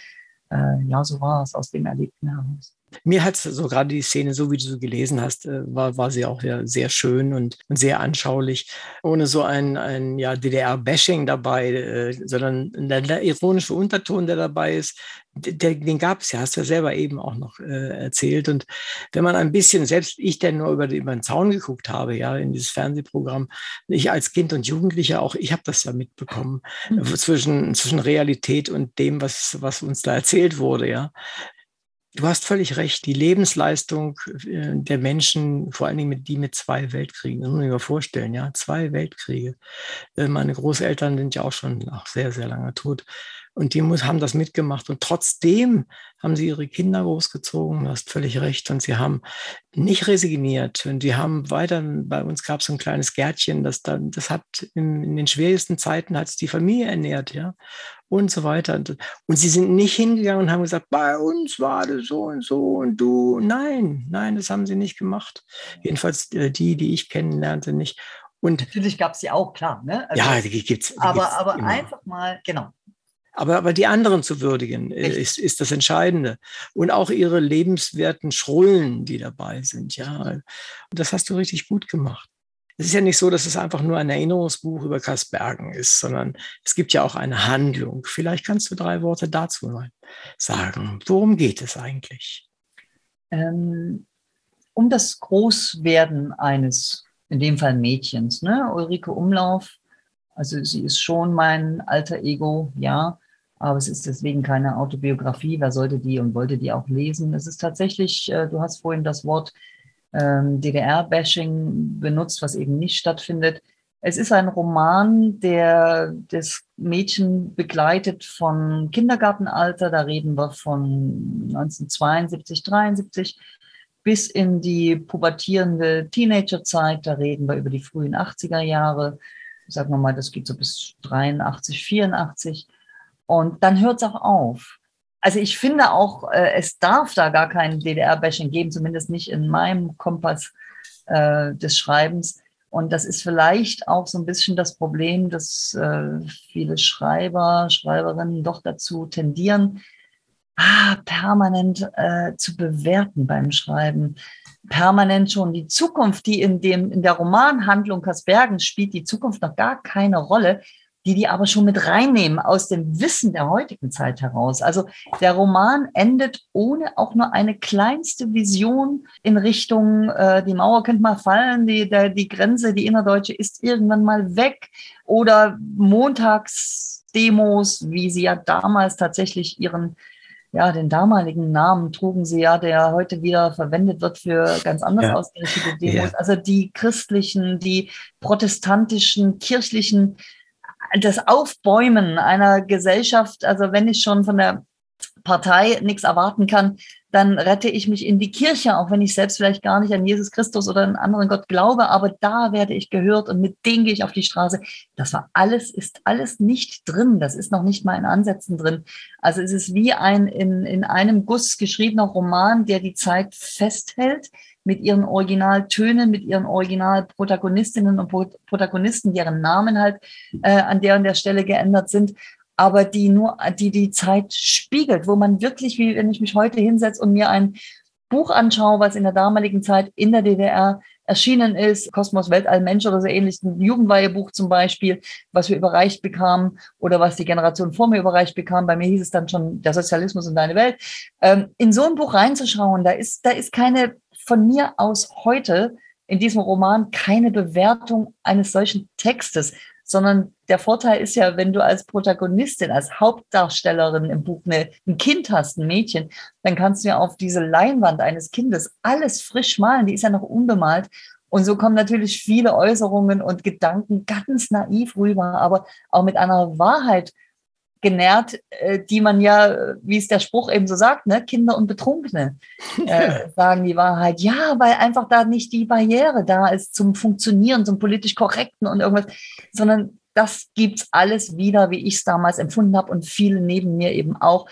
Äh, ja, so war es, aus dem Erlebten heraus. Mir hat so gerade die Szene, so wie du sie gelesen hast, äh, war, war sie auch ja sehr schön und, und sehr anschaulich, ohne so ein, ein ja, DDR-Bashing dabei, äh, sondern der, der, ironische Unterton, der dabei ist, der, den gab es ja, hast du ja selber eben auch noch äh, erzählt. Und wenn man ein bisschen, selbst ich, der nur über, über den Zaun geguckt habe, ja, in dieses Fernsehprogramm, ich als Kind und Jugendlicher auch, ich habe das ja mitbekommen, mhm. zwischen, zwischen Realität und dem, was, was uns da erzählt wurde, ja. Du hast völlig recht. Die Lebensleistung äh, der Menschen, vor allen Dingen mit die mit zwei Weltkriegen, das muss man sich vorstellen, ja, zwei Weltkriege. Äh, meine Großeltern sind ja auch schon auch sehr, sehr lange tot. Und die muss, haben das mitgemacht. Und trotzdem haben sie ihre Kinder großgezogen. Du hast völlig recht. Und sie haben nicht resigniert. Und sie haben weiter, bei uns gab es so ein kleines Gärtchen, das dann, das hat in, in den schwierigsten Zeiten hat es die Familie ernährt, ja. Und so weiter. Und, und sie sind nicht hingegangen und haben gesagt, bei uns war das so und so und du. Nein, nein, das haben sie nicht gemacht. Jedenfalls äh, die, die ich kennenlernte, nicht. Und natürlich gab es sie auch, klar. Ne? Also, ja, die gibt es. Aber, aber einfach mal, genau, aber, aber die anderen zu würdigen, äh, ist, ist das Entscheidende. Und auch ihre lebenswerten Schrullen, die dabei sind. Ja, und das hast du richtig gut gemacht. Es ist ja nicht so, dass es einfach nur ein Erinnerungsbuch über Kaspergen ist, sondern es gibt ja auch eine Handlung. Vielleicht kannst du drei Worte dazu mal sagen. Worum geht es eigentlich? Ähm, um das Großwerden eines, in dem Fall Mädchens. Ne? Ulrike Umlauf also sie ist schon mein alter Ego, ja, aber es ist deswegen keine Autobiografie. Wer sollte die und wollte die auch lesen? Es ist tatsächlich, äh, du hast vorhin das Wort ähm, DDR-Bashing benutzt, was eben nicht stattfindet. Es ist ein Roman, der das Mädchen begleitet von Kindergartenalter, da reden wir von 1972, 73, bis in die pubertierende Teenagerzeit, da reden wir über die frühen 80er Jahre sagen wir mal, das geht so bis 83, 84. Und dann hört es auch auf. Also ich finde auch, äh, es darf da gar kein DDR-Bashing geben, zumindest nicht in meinem Kompass äh, des Schreibens. Und das ist vielleicht auch so ein bisschen das Problem, dass äh, viele Schreiber, Schreiberinnen doch dazu tendieren, ah, permanent äh, zu bewerten beim Schreiben permanent schon die Zukunft, die in dem, in der Romanhandlung Kaspergen spielt, die Zukunft noch gar keine Rolle, die die aber schon mit reinnehmen aus dem Wissen der heutigen Zeit heraus. Also der Roman endet ohne auch nur eine kleinste Vision in Richtung, äh, die Mauer könnte mal fallen, die, der, die Grenze, die innerdeutsche ist irgendwann mal weg oder Montagsdemos, wie sie ja damals tatsächlich ihren ja, den damaligen Namen trugen sie ja, der heute wieder verwendet wird für ganz anders ja. ausgerichtete Demos. Ja. Also die christlichen, die protestantischen, kirchlichen, das Aufbäumen einer Gesellschaft, also wenn ich schon von der Partei nichts erwarten kann, dann rette ich mich in die Kirche, auch wenn ich selbst vielleicht gar nicht an Jesus Christus oder einen anderen Gott glaube, aber da werde ich gehört und mit denen gehe ich auf die Straße. Das war alles, ist alles nicht drin. Das ist noch nicht mal in Ansätzen drin. Also es ist wie ein in, in einem Guss geschriebener Roman, der die Zeit festhält mit ihren Originaltönen, mit ihren Originalprotagonistinnen und Protagonisten, deren Namen halt äh, an der und der Stelle geändert sind aber die nur, die die Zeit spiegelt, wo man wirklich, wie wenn ich mich heute hinsetze und mir ein Buch anschaue, was in der damaligen Zeit in der DDR erschienen ist, Kosmos, Weltall, Mensch oder so ähnlich, ein Jugendweihebuch zum Beispiel, was wir überreicht bekamen oder was die Generation vor mir überreicht bekam. Bei mir hieß es dann schon der Sozialismus und deine Welt. Ähm, in so ein Buch reinzuschauen, da ist, da ist keine von mir aus heute in diesem Roman keine Bewertung eines solchen Textes, sondern der Vorteil ist ja, wenn du als Protagonistin, als Hauptdarstellerin im Buch eine, ein Kind hast, ein Mädchen, dann kannst du ja auf diese Leinwand eines Kindes alles frisch malen, die ist ja noch unbemalt. Und so kommen natürlich viele Äußerungen und Gedanken ganz naiv rüber, aber auch mit einer Wahrheit genährt, äh, die man ja, wie es der Spruch eben so sagt, ne, Kinder und Betrunkene äh, [laughs] sagen die Wahrheit. Ja, weil einfach da nicht die Barriere da ist zum Funktionieren, zum politisch Korrekten und irgendwas, sondern das gibt's alles wieder, wie ich es damals empfunden habe und viele neben mir eben auch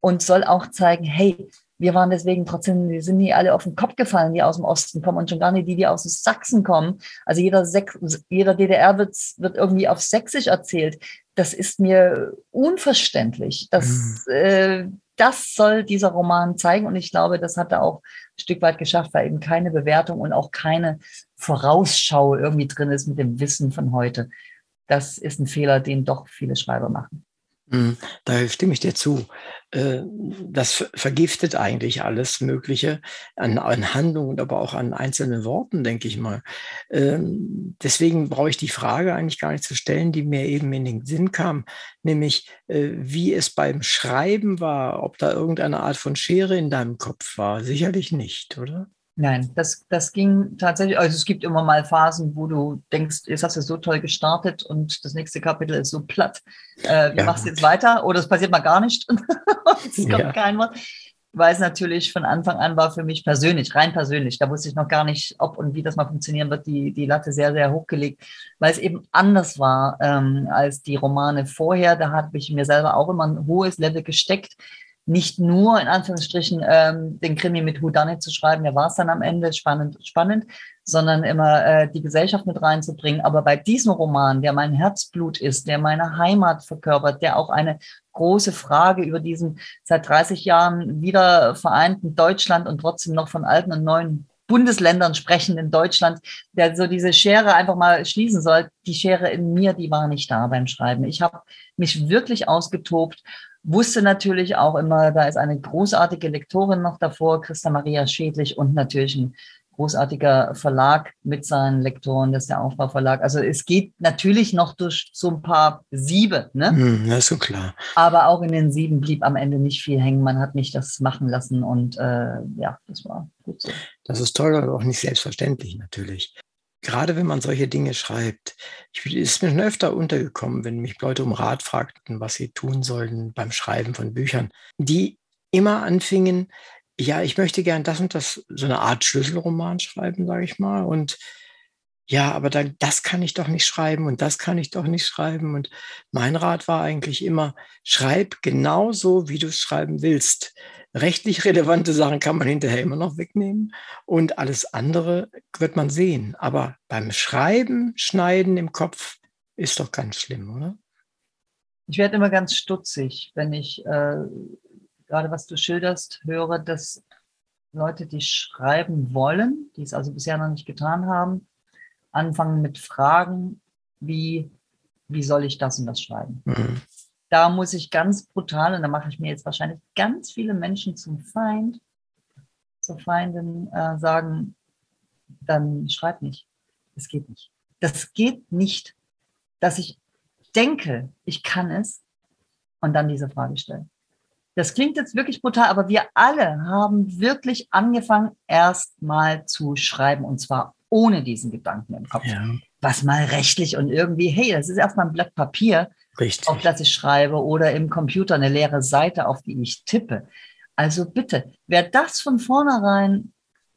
und soll auch zeigen, hey, wir waren deswegen trotzdem, wir sind nie alle auf den Kopf gefallen, die aus dem Osten kommen und schon gar nicht die, die aus Sachsen kommen. Also jeder, Sex, jeder DDR wird, wird irgendwie auf Sächsisch erzählt das ist mir unverständlich. Das, mhm. äh, das soll dieser Roman zeigen und ich glaube, das hat er auch ein Stück weit geschafft, weil eben keine Bewertung und auch keine Vorausschau irgendwie drin ist mit dem Wissen von heute. Das ist ein Fehler, den doch viele Schreiber machen. Mhm. Da stimme ich dir zu. Äh, das vergiftet eigentlich alles Mögliche an, an Handlungen, aber auch an einzelnen Worten, denke ich mal. Ähm, deswegen brauche ich die Frage eigentlich gar nicht zu stellen, die mir eben in den Sinn kam, nämlich äh, wie es beim Schreiben war, ob da irgendeine Art von Schere in deinem Kopf war. Sicherlich nicht, oder? Nein, das, das ging tatsächlich, also es gibt immer mal Phasen, wo du denkst, jetzt hast du so toll gestartet und das nächste Kapitel ist so platt. Äh, wie ja, machst du jetzt weiter? Oder es passiert mal gar nicht und [laughs] es kommt ja. kein Wort. Weil es natürlich von Anfang an war für mich persönlich, rein persönlich. Da wusste ich noch gar nicht, ob und wie das mal funktionieren wird, die, die Latte sehr, sehr hochgelegt, weil es eben anders war ähm, als die Romane vorher. Da habe ich mir selber auch immer ein hohes Level gesteckt nicht nur in Anführungsstrichen ähm, den Krimi mit Houdanet zu schreiben, der war es dann am Ende spannend, spannend, sondern immer äh, die Gesellschaft mit reinzubringen. Aber bei diesem Roman, der mein Herzblut ist, der meine Heimat verkörpert, der auch eine große Frage über diesen seit 30 Jahren wieder vereinten Deutschland und trotzdem noch von alten und neuen Bundesländern sprechen in Deutschland, der so diese Schere einfach mal schließen soll. Die Schere in mir, die war nicht da beim Schreiben. Ich habe mich wirklich ausgetobt wusste natürlich auch immer, da ist eine großartige Lektorin noch davor, Christa Maria Schädlich und natürlich ein großartiger Verlag mit seinen Lektoren, das ist der Aufbauverlag. Also es geht natürlich noch durch so ein paar Siebe, ne? Mm, ist so klar. Aber auch in den Sieben blieb am Ende nicht viel hängen. Man hat mich das machen lassen und äh, ja, das war gut so. Das ist toll, aber auch nicht selbstverständlich natürlich gerade wenn man solche Dinge schreibt, ich, ist mir schon öfter untergekommen, wenn mich Leute um Rat fragten, was sie tun sollten beim Schreiben von Büchern, die immer anfingen, ja, ich möchte gern das und das, so eine Art Schlüsselroman schreiben, sage ich mal. Und ja, aber dann, das kann ich doch nicht schreiben und das kann ich doch nicht schreiben. Und mein Rat war eigentlich immer, schreib genauso, wie du es schreiben willst. Rechtlich relevante Sachen kann man hinterher immer noch wegnehmen und alles andere wird man sehen. Aber beim Schreiben, Schneiden im Kopf ist doch ganz schlimm, oder? Ich werde immer ganz stutzig, wenn ich äh, gerade was du schilderst, höre, dass Leute, die schreiben wollen, die es also bisher noch nicht getan haben, anfangen mit Fragen wie, wie soll ich das und das schreiben? Mhm. Da muss ich ganz brutal, und da mache ich mir jetzt wahrscheinlich ganz viele Menschen zum Feind, zur Feindin äh, sagen, dann schreib nicht. Das geht nicht. Das geht nicht, dass ich denke, ich kann es und dann diese Frage stelle. Das klingt jetzt wirklich brutal, aber wir alle haben wirklich angefangen, erst mal zu schreiben und zwar ohne diesen Gedanken im Kopf. Ja. Was mal rechtlich und irgendwie, hey, das ist erstmal ein Blatt Papier, Richtig. auf das ich schreibe oder im Computer eine leere Seite, auf die ich tippe. Also bitte, wer das von vornherein,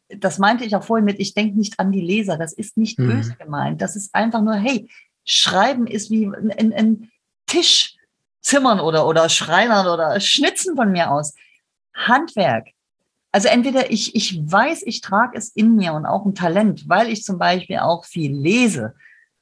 das meinte ich auch vorhin mit, ich denke nicht an die Leser, das ist nicht mhm. böse gemeint. Das ist einfach nur, hey, Schreiben ist wie ein, ein, ein Tisch zimmern oder, oder schreinern oder schnitzen von mir aus. Handwerk, also entweder ich, ich weiß, ich trage es in mir und auch ein Talent, weil ich zum Beispiel auch viel lese.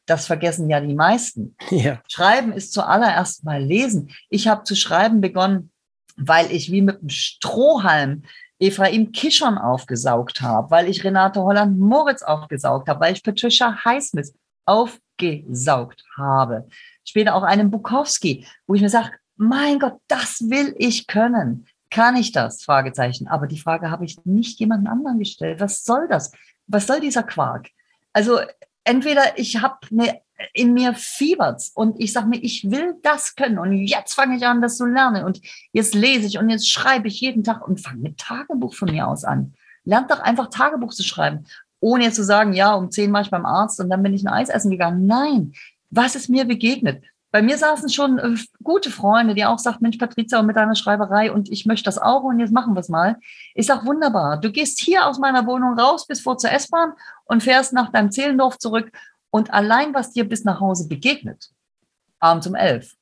Das vergessen ja die meisten. Ja. Schreiben ist zuallererst mal lesen. Ich habe zu schreiben begonnen, weil ich wie mit einem Strohhalm Ephraim Kishon aufgesaugt habe, weil ich Renate Holland Moritz aufgesaugt habe, weil ich Patricia Highsmith aufgesaugt habe. Später auch einen Bukowski, wo ich mir sage, mein Gott, das will ich können. Kann ich das? Fragezeichen. Aber die Frage habe ich nicht jemandem anderen gestellt. Was soll das? Was soll dieser Quark? Also entweder ich habe eine in mir fiebert's und ich sage mir, ich will das können und jetzt fange ich an, das zu lernen und jetzt lese ich und jetzt schreibe ich jeden Tag und fange mit Tagebuch von mir aus an. Lernt doch einfach Tagebuch zu schreiben, ohne jetzt zu sagen, ja, um zehn Mal ich beim Arzt und dann bin ich ein Eis essen gegangen. Nein, was ist mir begegnet? Bei mir saßen schon äh, gute Freunde, die auch sagt, Mensch, Patricia, mit deiner Schreiberei und ich möchte das auch und jetzt machen wir es mal. Ich sag wunderbar. Du gehst hier aus meiner Wohnung raus bis vor zur S-Bahn und fährst nach deinem Zehlendorf zurück und allein, was dir bis nach Hause begegnet, abends um elf,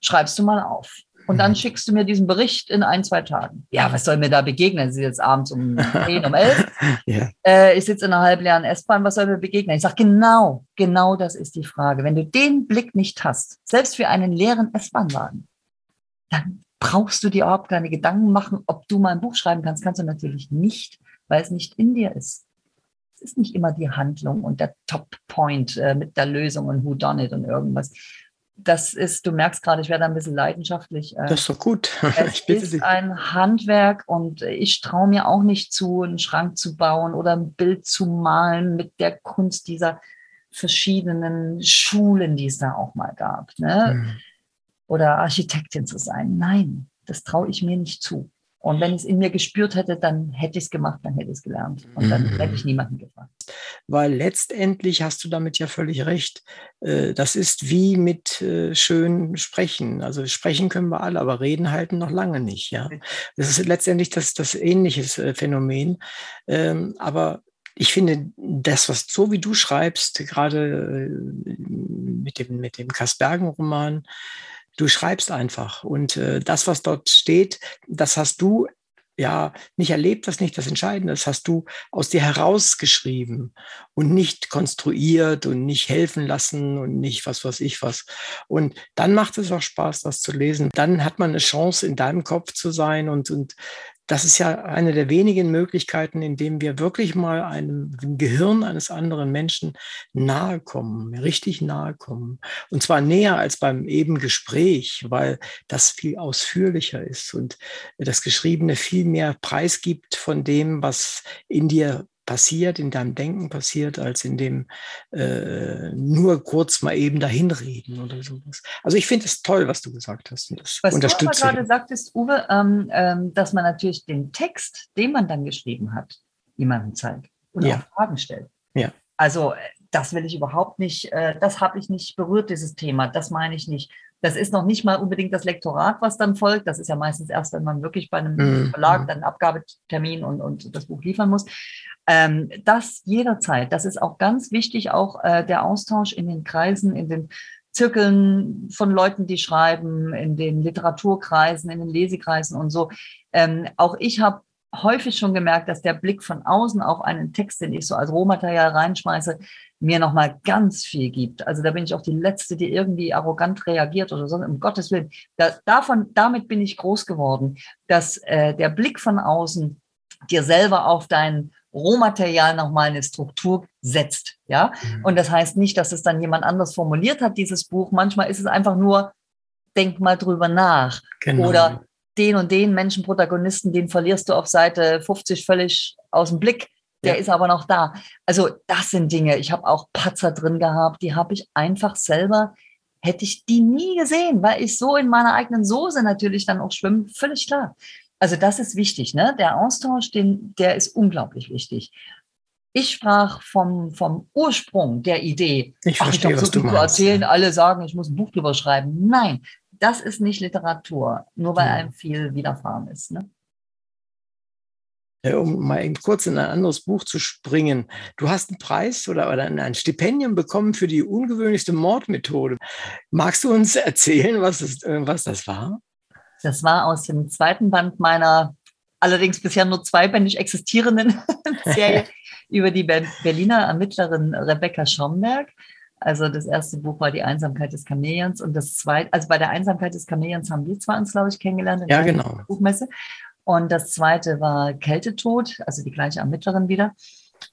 schreibst du mal auf. Und dann mhm. schickst du mir diesen Bericht in ein, zwei Tagen. Ja, was soll mir da begegnen? Sie ist jetzt abends um zehn, um elf. [laughs] ja. äh, ich sitze in einer halbleeren S-Bahn, was soll mir begegnen? Ich sage, genau, genau das ist die Frage. Wenn du den Blick nicht hast, selbst für einen leeren S-Bahn-Wagen, dann brauchst du dir überhaupt keine Gedanken machen, ob du mal ein Buch schreiben kannst. Kannst du natürlich nicht, weil es nicht in dir ist ist nicht immer die Handlung und der Top-Point äh, mit der Lösung und Who Done It und irgendwas. Das ist, du merkst gerade, ich werde ein bisschen leidenschaftlich. Äh, das ist doch gut. es [laughs] ist Sie. ein Handwerk und ich traue mir auch nicht zu, einen Schrank zu bauen oder ein Bild zu malen mit der Kunst dieser verschiedenen Schulen, die es da auch mal gab. Ne? Mhm. Oder Architektin zu sein. Nein, das traue ich mir nicht zu. Und wenn ich es in mir gespürt hätte, dann hätte ich es gemacht, dann hätte ich es gelernt. Und dann mhm. hätte ich niemanden gefragt. Weil letztendlich hast du damit ja völlig recht. Äh, das ist wie mit äh, schön sprechen. Also sprechen können wir alle, aber reden halten noch lange nicht. Ja, das ist letztendlich das, das ähnliche äh, Phänomen. Ähm, aber ich finde, das, was so wie du schreibst, gerade mit dem, mit dem Kaspergen-Roman, Du schreibst einfach. Und äh, das, was dort steht, das hast du ja nicht erlebt, das nicht das Entscheidende. Das hast du aus dir herausgeschrieben und nicht konstruiert und nicht helfen lassen und nicht was weiß ich was. Und dann macht es auch Spaß, das zu lesen. Dann hat man eine Chance, in deinem Kopf zu sein und, und das ist ja eine der wenigen Möglichkeiten, in dem wir wirklich mal einem Gehirn eines anderen Menschen nahe kommen, richtig nahe kommen. Und zwar näher als beim eben Gespräch, weil das viel ausführlicher ist und das Geschriebene viel mehr preisgibt von dem, was in dir passiert, in deinem Denken passiert, als in dem äh, nur kurz mal eben dahinreden oder sowas. Also ich finde es toll, was du gesagt hast. Und das was du aber gerade sagtest, Uwe, ähm, ähm, dass man natürlich den Text, den man dann geschrieben hat, jemandem zeigt und ja. auch Fragen stellt. Ja. Also äh, das will ich überhaupt nicht, äh, das habe ich nicht berührt, dieses Thema, das meine ich nicht. Das ist noch nicht mal unbedingt das Lektorat, was dann folgt. Das ist ja meistens erst, wenn man wirklich bei einem mhm. Verlag dann einen Abgabetermin und, und das Buch liefern muss. Ähm, das jederzeit. Das ist auch ganz wichtig, auch äh, der Austausch in den Kreisen, in den Zirkeln von Leuten, die schreiben, in den Literaturkreisen, in den Lesekreisen und so. Ähm, auch ich habe häufig schon gemerkt, dass der Blick von außen auf einen Text, den ich so als Rohmaterial reinschmeiße, mir nochmal ganz viel gibt. Also da bin ich auch die Letzte, die irgendwie arrogant reagiert oder so. Um Gottes Willen. Da, davon, damit bin ich groß geworden, dass äh, der Blick von außen dir selber auf dein Rohmaterial nochmal eine Struktur setzt. Ja, mhm. und das heißt nicht, dass es dann jemand anders formuliert hat, dieses Buch. Manchmal ist es einfach nur, denk mal drüber nach. Genau. Oder den und den Menschenprotagonisten, den verlierst du auf Seite 50 völlig aus dem Blick. Der ja. ist aber noch da. Also das sind Dinge. Ich habe auch Patzer drin gehabt, die habe ich einfach selber, hätte ich die nie gesehen, weil ich so in meiner eigenen Soße natürlich dann auch schwimme. Völlig klar. Also das ist wichtig. Ne? Der Austausch, den, der ist unglaublich wichtig. Ich sprach vom, vom Ursprung der Idee. Ich verstehe, Ach, ich was so du meinst. erzählen, alle sagen, ich muss ein Buch drüber schreiben. Nein, das ist nicht Literatur, nur weil einem viel widerfahren ist. Ne? Um mal eben kurz in ein anderes Buch zu springen. Du hast einen Preis oder, oder ein Stipendium bekommen für die ungewöhnlichste Mordmethode. Magst du uns erzählen, was das, äh, was das war? Das war aus dem zweiten Band meiner allerdings bisher nur zweibändig existierenden [laughs] Serie [laughs] über die Berliner Ermittlerin Rebecca Schomberg. Also das erste Buch war Die Einsamkeit des Chamäleons und das zweite, also bei der Einsamkeit des Chamäleons haben wir zwar uns, glaube ich, kennengelernt in ja, genau. Buchmesse. Und das zweite war Kältetod, also die gleiche Ermittlerin wieder.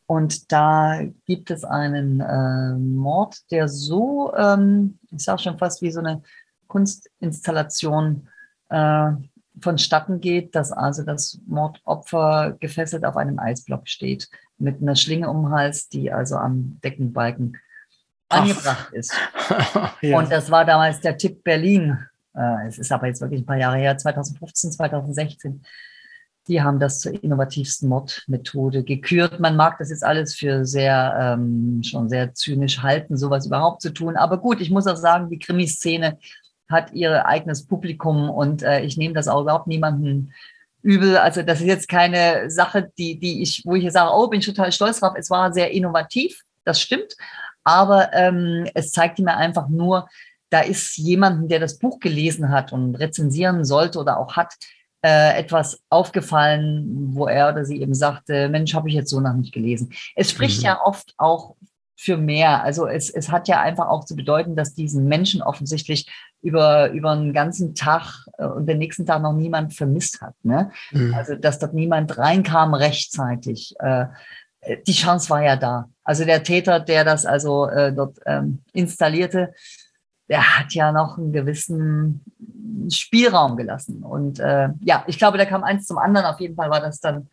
Und da gibt es einen äh, Mord, der so, ähm, ich sage schon fast wie so eine Kunstinstallation äh, vonstatten geht, dass also das Mordopfer gefesselt auf einem Eisblock steht, mit einer Schlinge um den Hals, die also am Deckenbalken Ach. angebracht ist. [laughs] ja. Und das war damals der Tipp Berlin. Äh, es ist aber jetzt wirklich ein paar Jahre her, 2015, 2016. Die haben das zur innovativsten Mordmethode gekürt. Man mag das jetzt alles für sehr, ähm, schon sehr zynisch halten, sowas überhaupt zu tun. Aber gut, ich muss auch sagen, die Krimiszene hat ihr eigenes Publikum und äh, ich nehme das auch überhaupt niemanden übel. Also das ist jetzt keine Sache, die, die ich, wo ich jetzt sage, oh, bin ich total stolz drauf. Es war sehr innovativ, das stimmt. Aber ähm, es zeigte mir einfach nur, da ist jemanden, der das Buch gelesen hat und rezensieren sollte oder auch hat, äh, etwas aufgefallen, wo er oder sie eben sagte, Mensch, habe ich jetzt so noch nicht gelesen. Es spricht mhm. ja oft auch für mehr. Also es, es hat ja einfach auch zu bedeuten, dass diesen Menschen offensichtlich über, über einen ganzen Tag äh, und den nächsten Tag noch niemand vermisst hat. Ne? Mhm. Also dass dort niemand reinkam rechtzeitig. Äh, die Chance war ja da. Also der Täter, der das also äh, dort ähm, installierte, der hat ja noch einen gewissen Spielraum gelassen. Und äh, ja, ich glaube, da kam eins zum anderen. Auf jeden Fall war das dann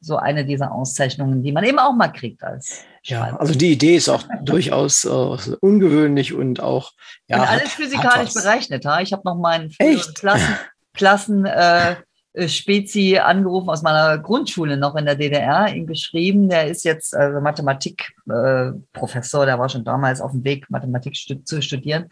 so eine dieser Auszeichnungen, die man eben auch mal kriegt als Ja, also die Idee ist auch durchaus äh, ungewöhnlich und auch ja, und alles physikalisch berechnet. Ha? Ich habe noch meinen Klassen, Klassen äh, äh, Spezi angerufen aus meiner Grundschule noch in der DDR, ihn geschrieben. Der ist jetzt also Mathematikprofessor, äh, der war schon damals auf dem Weg, Mathematik stu zu studieren.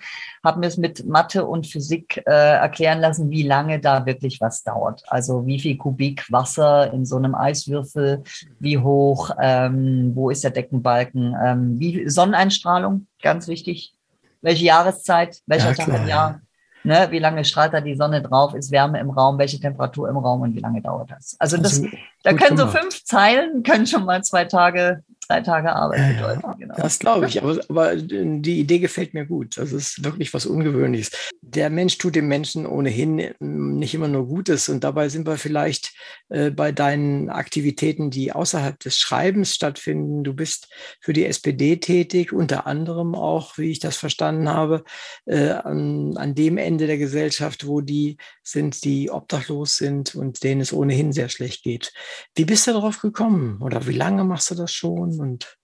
Habe mir es mit Mathe und Physik äh, erklären lassen, wie lange da wirklich was dauert. Also wie viel Kubik Wasser in so einem Eiswürfel, wie hoch, ähm, wo ist der Deckenbalken, ähm, wie Sonneneinstrahlung, ganz wichtig. Welche Jahreszeit, welcher ja, Tag im Jahr Ne, wie lange strahlt da die Sonne drauf? Ist Wärme im Raum? Welche Temperatur im Raum und wie lange dauert das? Also, das, also da können so fünf Zeilen können schon mal zwei Tage drei Tage Arbeit bedeuten. Genau. Das glaube ich, [laughs] aber, aber die Idee gefällt mir gut. Das ist wirklich was Ungewöhnliches. Der Mensch tut dem Menschen ohnehin nicht immer nur Gutes und dabei sind wir vielleicht äh, bei deinen Aktivitäten, die außerhalb des Schreibens stattfinden. Du bist für die SPD tätig, unter anderem auch, wie ich das verstanden habe, äh, an, an dem Ende der Gesellschaft, wo die sind, die obdachlos sind und denen es ohnehin sehr schlecht geht. Wie bist du darauf gekommen oder wie lange machst du das schon? Und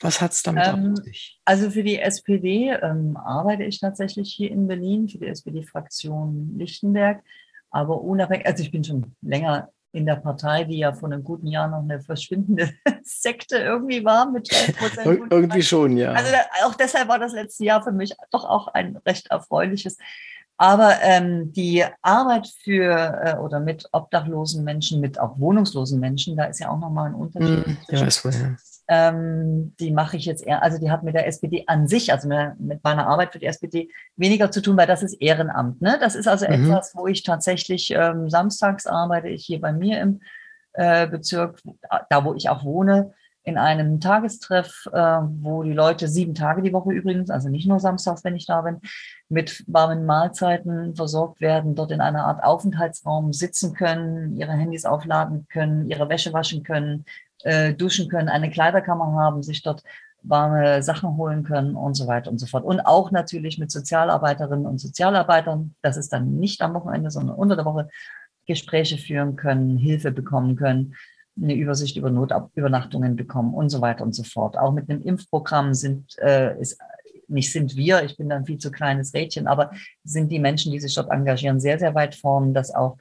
was hat es damit ähm, auf sich? Also für die SPD ähm, arbeite ich tatsächlich hier in Berlin, für die SPD-Fraktion Lichtenberg. Aber unabhängig, also ich bin schon länger in der Partei, die ja vor einem guten Jahr noch eine verschwindende [laughs] Sekte irgendwie war mit [laughs] 12 Prozent. irgendwie schon, ja. Also auch deshalb war das letzte Jahr für mich doch auch ein recht erfreuliches. Aber ähm, die Arbeit für äh, oder mit obdachlosen Menschen, mit auch wohnungslosen Menschen, da ist ja auch nochmal ein Unterschied. Mm, ja, weiß wohl, ja ähm, die mache ich jetzt eher, also die hat mit der SPD an sich, also mit meiner Arbeit für die SPD weniger zu tun, weil das ist Ehrenamt. Ne? Das ist also mhm. etwas, wo ich tatsächlich ähm, samstags arbeite, ich hier bei mir im äh, Bezirk, da wo ich auch wohne, in einem Tagestreff, äh, wo die Leute sieben Tage die Woche übrigens, also nicht nur samstags, wenn ich da bin, mit warmen Mahlzeiten versorgt werden, dort in einer Art Aufenthaltsraum sitzen können, ihre Handys aufladen können, ihre Wäsche waschen können, äh, duschen können, eine Kleiderkammer haben, sich dort warme Sachen holen können und so weiter und so fort. Und auch natürlich mit Sozialarbeiterinnen und Sozialarbeitern, das ist dann nicht am Wochenende, sondern unter der Woche Gespräche führen können, Hilfe bekommen können, eine Übersicht über Notübernachtungen bekommen und so weiter und so fort. Auch mit einem Impfprogramm sind, äh, ist, nicht sind wir, ich bin dann viel zu kleines Rädchen, aber sind die Menschen, die sich dort engagieren, sehr, sehr weit vorn, dass auch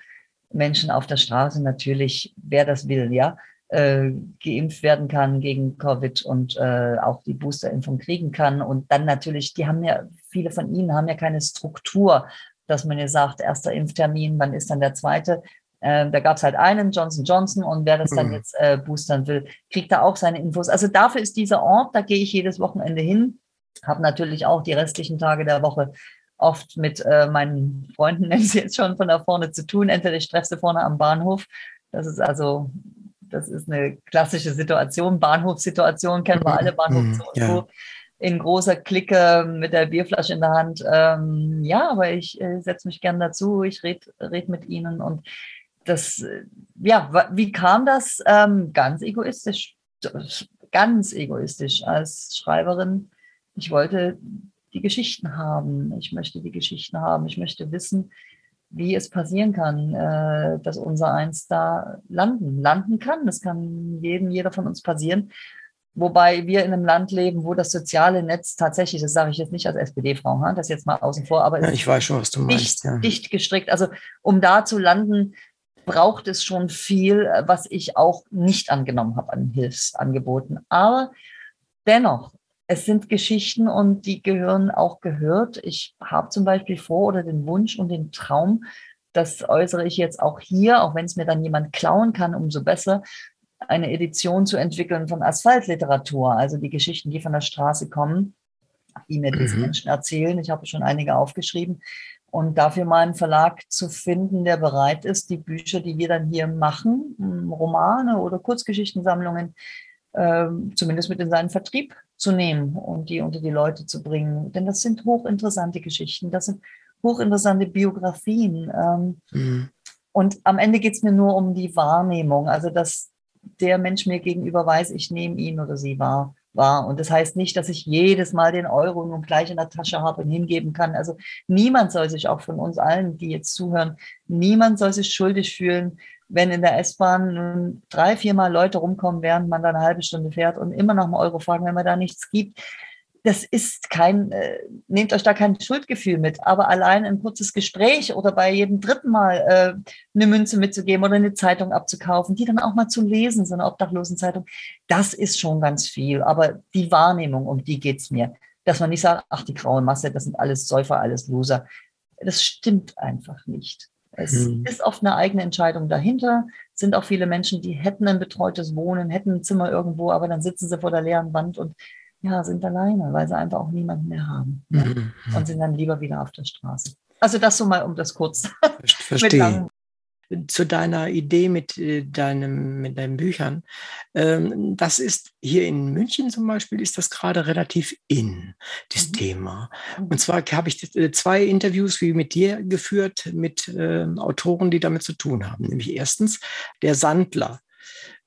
Menschen auf der Straße natürlich, wer das will, ja, äh, geimpft werden kann gegen Covid und äh, auch die Boosterimpfung kriegen kann. Und dann natürlich, die haben ja, viele von ihnen haben ja keine Struktur, dass man ja sagt, erster Impftermin, wann ist dann der zweite? Äh, da gab es halt einen, Johnson Johnson, und wer das dann mhm. jetzt äh, boostern will, kriegt da auch seine Infos. Also dafür ist dieser Ort, da gehe ich jedes Wochenende hin, habe natürlich auch die restlichen Tage der Woche oft mit äh, meinen Freunden, [laughs] nennen sie jetzt schon von da vorne zu tun. Entweder ich treffe sie vorne am Bahnhof. Das ist also das ist eine klassische Situation, Bahnhofssituation, kennen wir alle, Bahnhof mhm, ja. in großer Clique mit der Bierflasche in der Hand. Ähm, ja, aber ich äh, setze mich gern dazu, ich rede red mit ihnen und das, ja, wie kam das? Ähm, ganz egoistisch, ganz egoistisch als Schreiberin. Ich wollte die Geschichten haben. Ich möchte die Geschichten haben. Ich möchte wissen, wie es passieren kann, äh, dass unser Eins da landen, landen kann. Das kann jedem, jeder von uns passieren. Wobei wir in einem Land leben, wo das soziale Netz tatsächlich, das sage ich jetzt nicht als SPD-Frau, das jetzt mal außen vor, aber ja, ich weiß schon, was du meinst. Dicht, ja. dicht gestrickt. Also um da zu landen, braucht es schon viel, was ich auch nicht angenommen habe an Hilfsangeboten. Aber dennoch, es sind Geschichten und die gehören auch gehört. Ich habe zum Beispiel vor oder den Wunsch und den Traum, das äußere ich jetzt auch hier, auch wenn es mir dann jemand klauen kann, umso besser, eine Edition zu entwickeln von Asphaltliteratur, also die Geschichten, die von der Straße kommen, die mir diese mhm. Menschen erzählen. Ich habe schon einige aufgeschrieben. Und dafür mal einen Verlag zu finden, der bereit ist, die Bücher, die wir dann hier machen, hm, Romane oder Kurzgeschichtensammlungen, äh, zumindest mit in seinen Vertrieb zu nehmen und die unter die Leute zu bringen. Denn das sind hochinteressante Geschichten, das sind hochinteressante Biografien. Ähm, mhm. Und am Ende geht es mir nur um die Wahrnehmung, also dass der Mensch mir gegenüber weiß, ich nehme ihn oder sie wahr war. Und das heißt nicht, dass ich jedes Mal den Euro nun gleich in der Tasche habe und hingeben kann. Also niemand soll sich auch von uns allen, die jetzt zuhören, niemand soll sich schuldig fühlen, wenn in der S-Bahn nun drei, viermal Leute rumkommen, während man da eine halbe Stunde fährt und immer noch einen Euro fragen, wenn man da nichts gibt das ist kein, äh, nehmt euch da kein Schuldgefühl mit, aber allein ein kurzes Gespräch oder bei jedem dritten Mal äh, eine Münze mitzugeben oder eine Zeitung abzukaufen, die dann auch mal zu lesen, so eine Obdachlosenzeitung, das ist schon ganz viel. Aber die Wahrnehmung, um die geht's mir. Dass man nicht sagt, ach, die graue Masse, das sind alles Säufer, alles Loser. Das stimmt einfach nicht. Es hm. ist oft eine eigene Entscheidung dahinter. Sind auch viele Menschen, die hätten ein betreutes Wohnen, hätten ein Zimmer irgendwo, aber dann sitzen sie vor der leeren Wand und ja, sind alleine, weil sie einfach auch niemanden mehr haben. Mhm. Und sind dann lieber wieder auf der Straße. Also das so mal um das kurz. [laughs] Verstehe. Zu deiner Idee mit, äh, deinem, mit deinen Büchern. Ähm, das ist hier in München zum Beispiel, ist das gerade relativ in, das mhm. Thema. Mhm. Und zwar habe ich äh, zwei Interviews wie mit dir geführt mit äh, Autoren, die damit zu tun haben. Nämlich erstens der Sandler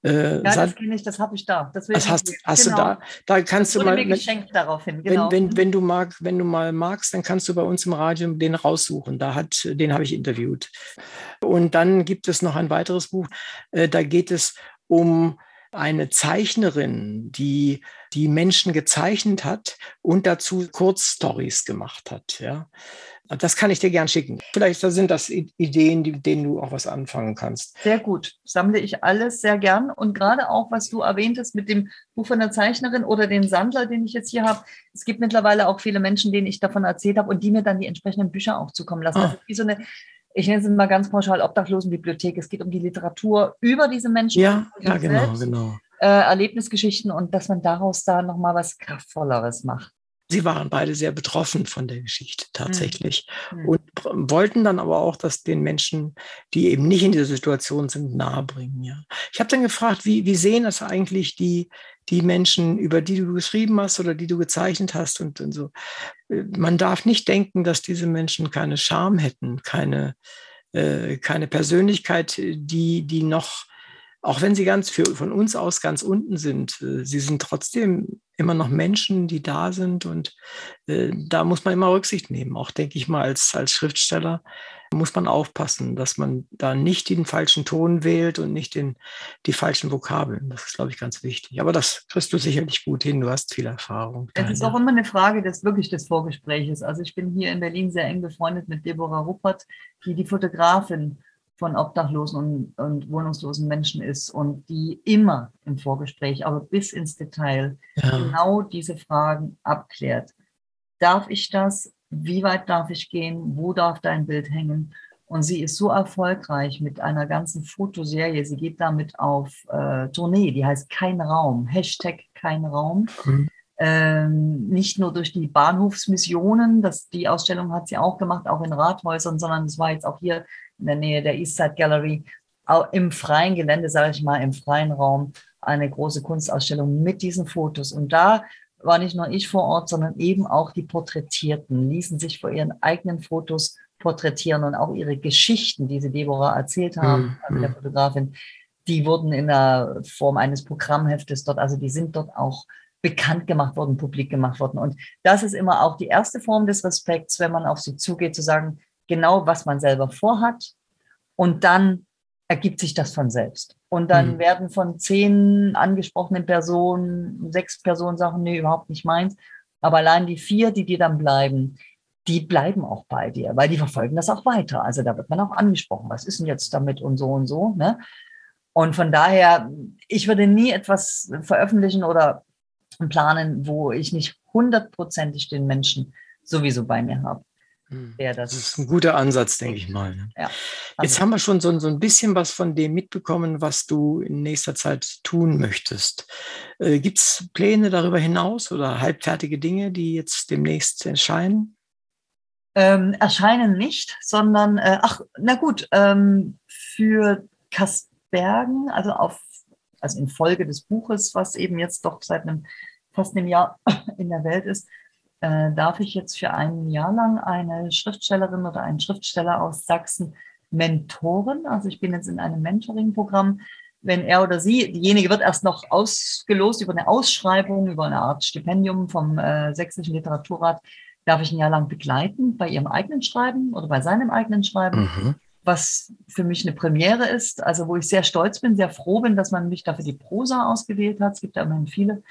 äh, ja, das kenne ich, das habe ich da. Das, das hast, hast genau. du da. Da kannst das du mal. Mir geschenkt daraufhin. Genau. Wenn, wenn, wenn du mag, wenn du mal magst, dann kannst du bei uns im Radio den raussuchen. Da hat, den habe ich interviewt. Und dann gibt es noch ein weiteres Buch. Äh, da geht es um eine Zeichnerin, die die Menschen gezeichnet hat und dazu Kurzstories gemacht hat. Ja. Das kann ich dir gern schicken. Vielleicht sind das Ideen, die, denen du auch was anfangen kannst. Sehr gut. Sammle ich alles sehr gern. Und gerade auch, was du erwähntest mit dem Buch von der Zeichnerin oder den Sandler, den ich jetzt hier habe. Es gibt mittlerweile auch viele Menschen, denen ich davon erzählt habe und die mir dann die entsprechenden Bücher auch zukommen lassen. Das ah. ist wie so eine, ich nenne es mal ganz pauschal, Obdachlosenbibliothek. Es geht um die Literatur über diese Menschen. Ja, ja genau, selbst, genau. Äh, Erlebnisgeschichten und dass man daraus da nochmal was Kraftvolleres macht. Sie waren beide sehr betroffen von der Geschichte tatsächlich mhm. und wollten dann aber auch das den Menschen, die eben nicht in dieser Situation sind, nahebringen. Ja. Ich habe dann gefragt, wie, wie sehen das eigentlich die, die Menschen, über die du geschrieben hast oder die du gezeichnet hast und, und so. Man darf nicht denken, dass diese Menschen keine Scham hätten, keine, äh, keine Persönlichkeit, die, die noch auch wenn sie ganz für, von uns aus ganz unten sind, äh, sie sind trotzdem immer noch Menschen, die da sind und äh, da muss man immer Rücksicht nehmen. Auch denke ich mal als, als Schriftsteller muss man aufpassen, dass man da nicht den falschen Ton wählt und nicht den, die falschen Vokabeln. Das ist, glaube ich, ganz wichtig. Aber das kriegst du sicherlich gut hin. Du hast viel Erfahrung. Es ist auch immer eine Frage des wirklich des Vorgespräches. Also ich bin hier in Berlin sehr eng befreundet mit Deborah Ruppert, die die Fotografin von obdachlosen und, und, wohnungslosen Menschen ist und die immer im Vorgespräch, aber bis ins Detail ja. genau diese Fragen abklärt. Darf ich das? Wie weit darf ich gehen? Wo darf dein Bild hängen? Und sie ist so erfolgreich mit einer ganzen Fotoserie. Sie geht damit auf äh, Tournee, die heißt Kein Raum, Hashtag Kein Raum. Mhm. Ähm, nicht nur durch die Bahnhofsmissionen, das, die Ausstellung hat sie auch gemacht, auch in Rathäusern, sondern es war jetzt auch hier in der Nähe der Eastside Gallery, auch im freien Gelände, sage ich mal, im freien Raum, eine große Kunstausstellung mit diesen Fotos. Und da war nicht nur ich vor Ort, sondern eben auch die Porträtierten, ließen sich vor ihren eigenen Fotos porträtieren und auch ihre Geschichten, die sie Deborah erzählt haben, mhm. also der Fotografin, die wurden in der Form eines Programmheftes dort, also die sind dort auch bekannt gemacht worden, publik gemacht worden. Und das ist immer auch die erste Form des Respekts, wenn man auf sie zugeht, zu sagen, genau was man selber vorhat. Und dann ergibt sich das von selbst. Und dann mhm. werden von zehn angesprochenen Personen, sechs Personen sagen, nee, überhaupt nicht meins. Aber allein die vier, die dir dann bleiben, die bleiben auch bei dir, weil die verfolgen das auch weiter. Also da wird man auch angesprochen, was ist denn jetzt damit und so und so. Ne? Und von daher, ich würde nie etwas veröffentlichen oder planen, wo ich nicht hundertprozentig den Menschen sowieso bei mir habe. Hm. Das, das, ist ein guter Ansatz, denke ich mal. Ne? Ja, Jetzt haben wir schon so, so, ein bisschen was von dem mitbekommen, was du in nächster Zeit tun möchtest. Äh, Gibt es Pläne darüber hinaus oder halbfertige Dinge, die jetzt demnächst erscheinen? Ähm, erscheinen nicht, sondern, äh, ach, na gut, ähm, für Kaspergen, also auf, also in Folge des Buches, was eben jetzt doch seit einem, fast einem Jahr [laughs] in der Welt ist, äh, darf ich jetzt für ein Jahr lang eine Schriftstellerin oder einen Schriftsteller aus Sachsen mentoren. Also ich bin jetzt in einem Mentoring-Programm. Wenn er oder sie, diejenige wird erst noch ausgelost über eine Ausschreibung, über eine Art Stipendium vom äh, Sächsischen Literaturrat, darf ich ein Jahr lang begleiten bei ihrem eigenen Schreiben oder bei seinem eigenen Schreiben. Mhm. Was für mich eine Premiere ist, also wo ich sehr stolz bin, sehr froh bin, dass man mich dafür die Prosa ausgewählt hat. Es gibt ja immerhin viele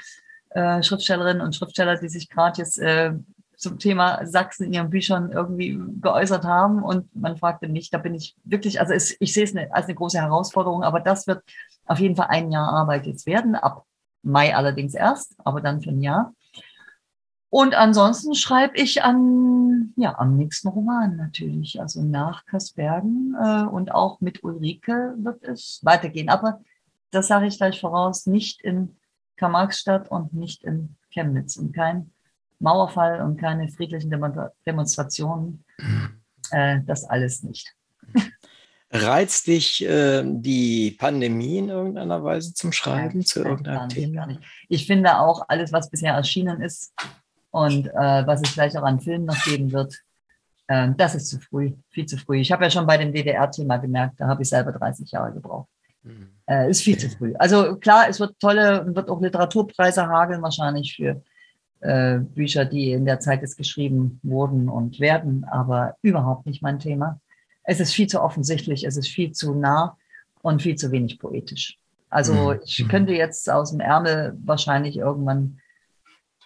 äh, Schriftstellerinnen und Schriftsteller, die sich gerade jetzt äh, zum Thema Sachsen in ihren Büchern irgendwie geäußert haben. Und man fragte mich, da bin ich wirklich, also es, ich sehe es ne, als eine große Herausforderung, aber das wird auf jeden Fall ein Jahr Arbeit jetzt werden, ab Mai allerdings erst, aber dann für ein Jahr. Und ansonsten schreibe ich an, ja, am nächsten Roman natürlich, also nach Kaspergen äh, und auch mit Ulrike wird es weitergehen. Aber das sage ich gleich voraus, nicht in Karl-Marx-Stadt und nicht in Chemnitz und kein Mauerfall und keine friedlichen Demonstrationen. Äh, das alles nicht. Reizt dich äh, die Pandemie in irgendeiner Weise zum Schreiben, ja, zu irgendeinem nicht, Thema? Ich finde auch alles, was bisher erschienen ist und äh, was es vielleicht auch an Filmen noch geben wird, äh, das ist zu früh, viel zu früh. Ich habe ja schon bei dem DDR-Thema gemerkt, da habe ich selber 30 Jahre gebraucht. Mhm. Äh, ist viel zu früh. Also klar, es wird tolle, wird auch Literaturpreise hageln wahrscheinlich für äh, Bücher, die in der Zeit jetzt geschrieben wurden und werden, aber überhaupt nicht mein Thema. Es ist viel zu offensichtlich, es ist viel zu nah und viel zu wenig poetisch. Also mhm. ich könnte jetzt aus dem Ärmel wahrscheinlich irgendwann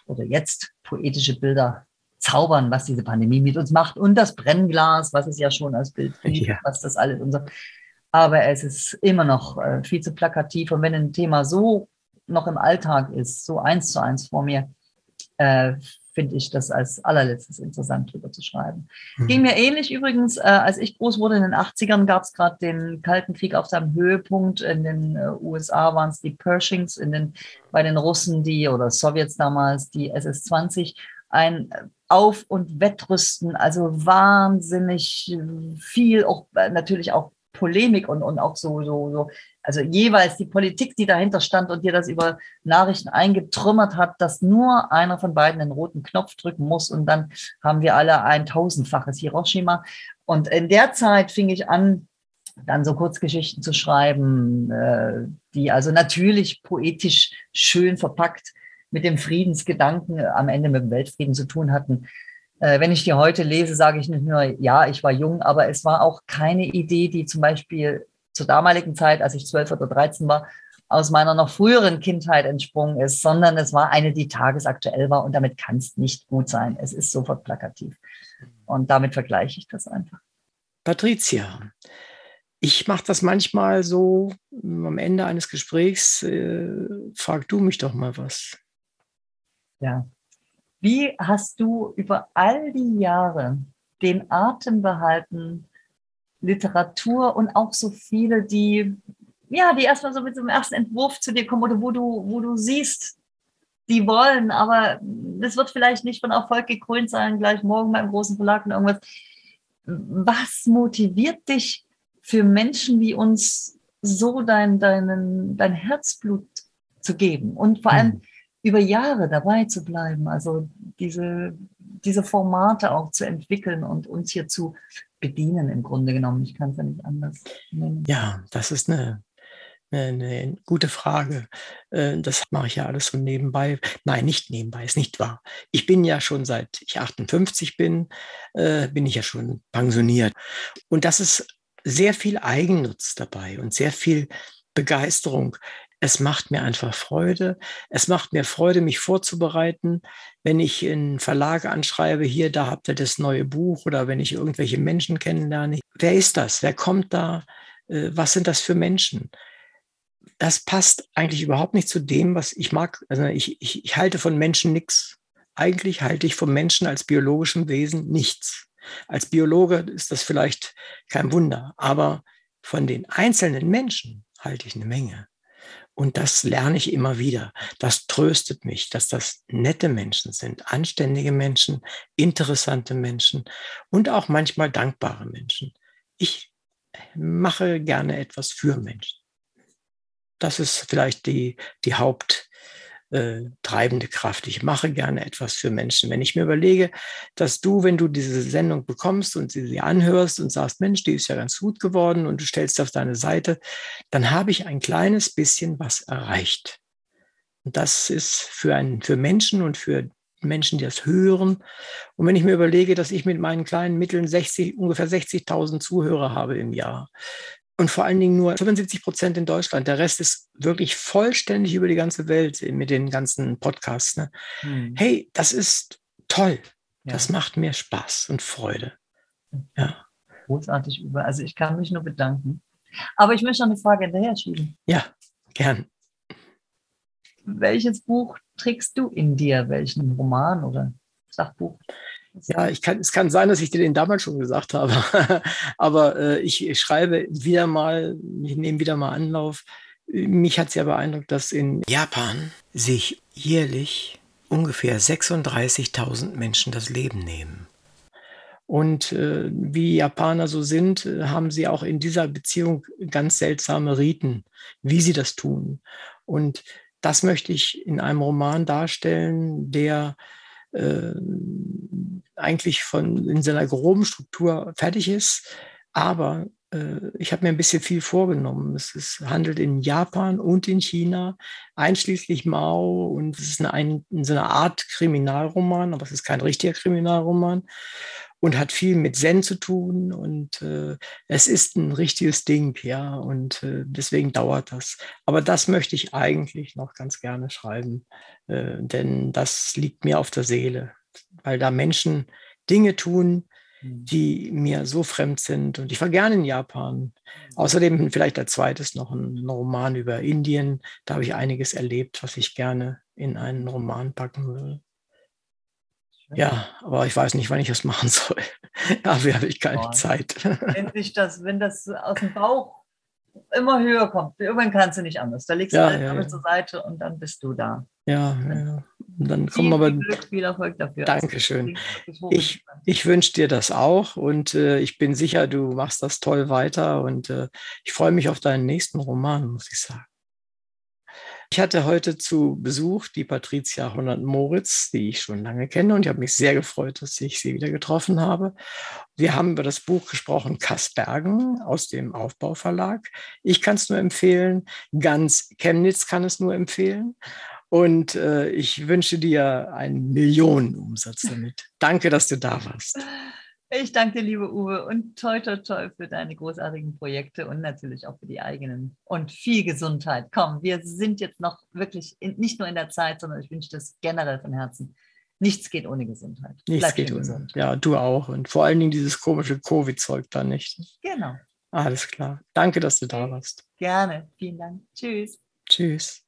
oder jetzt poetische Bilder zaubern, was diese Pandemie mit uns macht und das Brennglas, was es ja schon als Bild gibt, ja. was das alles unser aber es ist immer noch äh, viel zu plakativ. Und wenn ein Thema so noch im Alltag ist, so eins zu eins vor mir, äh, finde ich das als allerletztes interessant, drüber zu schreiben. Mhm. Ging mir ähnlich übrigens, äh, als ich groß wurde in den 80ern, gab es gerade den Kalten Krieg auf seinem Höhepunkt. In den äh, USA waren es die Pershings, in den, bei den Russen die oder Sowjets damals die SS-20. Ein Auf- und Wettrüsten, also wahnsinnig viel, auch äh, natürlich auch Polemik und, und auch so, so, so, also jeweils die Politik, die dahinter stand und dir das über Nachrichten eingetrümmert hat, dass nur einer von beiden den roten Knopf drücken muss und dann haben wir alle ein tausendfaches Hiroshima. Und in der Zeit fing ich an, dann so Kurzgeschichten zu schreiben, äh, die also natürlich poetisch schön verpackt mit dem Friedensgedanken am Ende mit dem Weltfrieden zu tun hatten. Äh, wenn ich die heute lese, sage ich nicht nur, ja, ich war jung, aber es war auch keine Idee, die zum Beispiel zur damaligen Zeit, als ich zwölf oder dreizehn war, aus meiner noch früheren Kindheit entsprungen ist, sondern es war eine, die tagesaktuell war und damit kann es nicht gut sein. Es ist sofort plakativ. Und damit vergleiche ich das einfach. Patricia, ich mache das manchmal so am Ende eines Gesprächs, äh, frag du mich doch mal was. Ja, wie hast du über all die Jahre den Atem behalten, Literatur und auch so viele, die, ja, die erstmal so mit so einem ersten Entwurf zu dir kommen oder wo du, wo du siehst, die wollen, aber das wird vielleicht nicht von Erfolg gekrönt sein, gleich morgen beim großen Verlag und irgendwas. Was motiviert dich für Menschen wie uns so dein, deinen, dein Herzblut zu geben? Und vor allem, mhm über Jahre dabei zu bleiben, also diese, diese Formate auch zu entwickeln und uns hier zu bedienen im Grunde genommen. Ich kann es ja nicht anders nennen. Ja, das ist eine, eine, eine gute Frage. Äh, das mache ich ja alles so nebenbei. Nein, nicht nebenbei, ist nicht wahr. Ich bin ja schon seit ich 58 bin, äh, bin ich ja schon pensioniert. Und das ist sehr viel Eigennutz dabei und sehr viel Begeisterung. Es macht mir einfach Freude. Es macht mir Freude, mich vorzubereiten, wenn ich in Verlage anschreibe, hier, da habt ihr das neue Buch oder wenn ich irgendwelche Menschen kennenlerne. Wer ist das? Wer kommt da? Äh, was sind das für Menschen? Das passt eigentlich überhaupt nicht zu dem, was ich mag. Also ich, ich, ich halte von Menschen nichts. Eigentlich halte ich vom Menschen als biologischem Wesen nichts. Als Biologe ist das vielleicht kein Wunder, aber von den einzelnen Menschen halte ich eine Menge. Und das lerne ich immer wieder. Das tröstet mich, dass das nette Menschen sind, anständige Menschen, interessante Menschen und auch manchmal dankbare Menschen. Ich mache gerne etwas für Menschen. Das ist vielleicht die, die Haupt, äh, treibende Kraft. Ich mache gerne etwas für Menschen. Wenn ich mir überlege, dass du, wenn du diese Sendung bekommst und sie, sie anhörst und sagst, Mensch, die ist ja ganz gut geworden und du stellst auf deine Seite, dann habe ich ein kleines bisschen was erreicht. Und das ist für, ein, für Menschen und für Menschen, die das hören. Und wenn ich mir überlege, dass ich mit meinen kleinen Mitteln 60, ungefähr 60.000 Zuhörer habe im Jahr, und vor allen Dingen nur 75 Prozent in Deutschland. Der Rest ist wirklich vollständig über die ganze Welt mit den ganzen Podcasts. Ne? Hm. Hey, das ist toll. Ja. Das macht mir Spaß und Freude. Ja. Großartig über. Also ich kann mich nur bedanken. Aber ich möchte noch eine Frage hinterher schieben. Ja, gern. Welches Buch trägst du in dir? Welchen Roman oder Sachbuch? Ja, ich kann, es kann sein, dass ich dir den damals schon gesagt habe, [laughs] aber äh, ich, ich, schreibe wieder mal, ich nehme wieder mal Anlauf. Mich hat es ja beeindruckt, dass in Japan sich jährlich ungefähr 36.000 Menschen das Leben nehmen. Und äh, wie Japaner so sind, äh, haben sie auch in dieser Beziehung ganz seltsame Riten, wie sie das tun. Und das möchte ich in einem Roman darstellen, der äh, eigentlich von in seiner groben Struktur fertig ist. Aber äh, ich habe mir ein bisschen viel vorgenommen. Es ist, handelt in Japan und in China, einschließlich Mao. Und es ist eine, ein, so eine Art Kriminalroman, aber es ist kein richtiger Kriminalroman und hat viel mit Zen zu tun und äh, es ist ein richtiges Ding, ja, und äh, deswegen dauert das. Aber das möchte ich eigentlich noch ganz gerne schreiben, äh, denn das liegt mir auf der Seele, weil da Menschen Dinge tun, hm. die mir so fremd sind. Und ich war gerne in Japan. Außerdem vielleicht als zweites noch ein Roman über Indien. Da habe ich einiges erlebt, was ich gerne in einen Roman packen würde. Ja, aber ich weiß nicht, wann ich das machen [laughs] soll. Dafür habe ich keine oh. Zeit. Wenn, sich das, wenn das aus dem Bauch immer höher kommt, irgendwann kannst du nicht anders. Da legst ja, du ja, ja. zur Seite und dann bist du da. Ja, ja. dann kommen aber. Glück, viel Erfolg dafür. Dankeschön. Ich, ich wünsche dir das auch und äh, ich bin sicher, du machst das toll weiter und äh, ich freue mich auf deinen nächsten Roman, muss ich sagen. Ich hatte heute zu Besuch die Patricia Honert Moritz, die ich schon lange kenne und ich habe mich sehr gefreut, dass ich sie wieder getroffen habe. Wir haben über das Buch gesprochen, Kassbergen aus dem Aufbauverlag. Ich kann es nur empfehlen, ganz Chemnitz kann es nur empfehlen. Und äh, ich wünsche dir einen Millionenumsatz damit. Danke, dass du da warst. [laughs] Ich danke dir, liebe Uwe, und toi, toi, toi für deine großartigen Projekte und natürlich auch für die eigenen. Und viel Gesundheit. Komm, wir sind jetzt noch wirklich in, nicht nur in der Zeit, sondern ich wünsche das generell von Herzen. Nichts geht ohne Gesundheit. Nichts Bleib geht ohne. Gesund. Ja, du auch. Und vor allen Dingen dieses komische Covid-Zeug da nicht. Genau. Alles klar. Danke, dass du da warst. Gerne. Vielen Dank. Tschüss. Tschüss.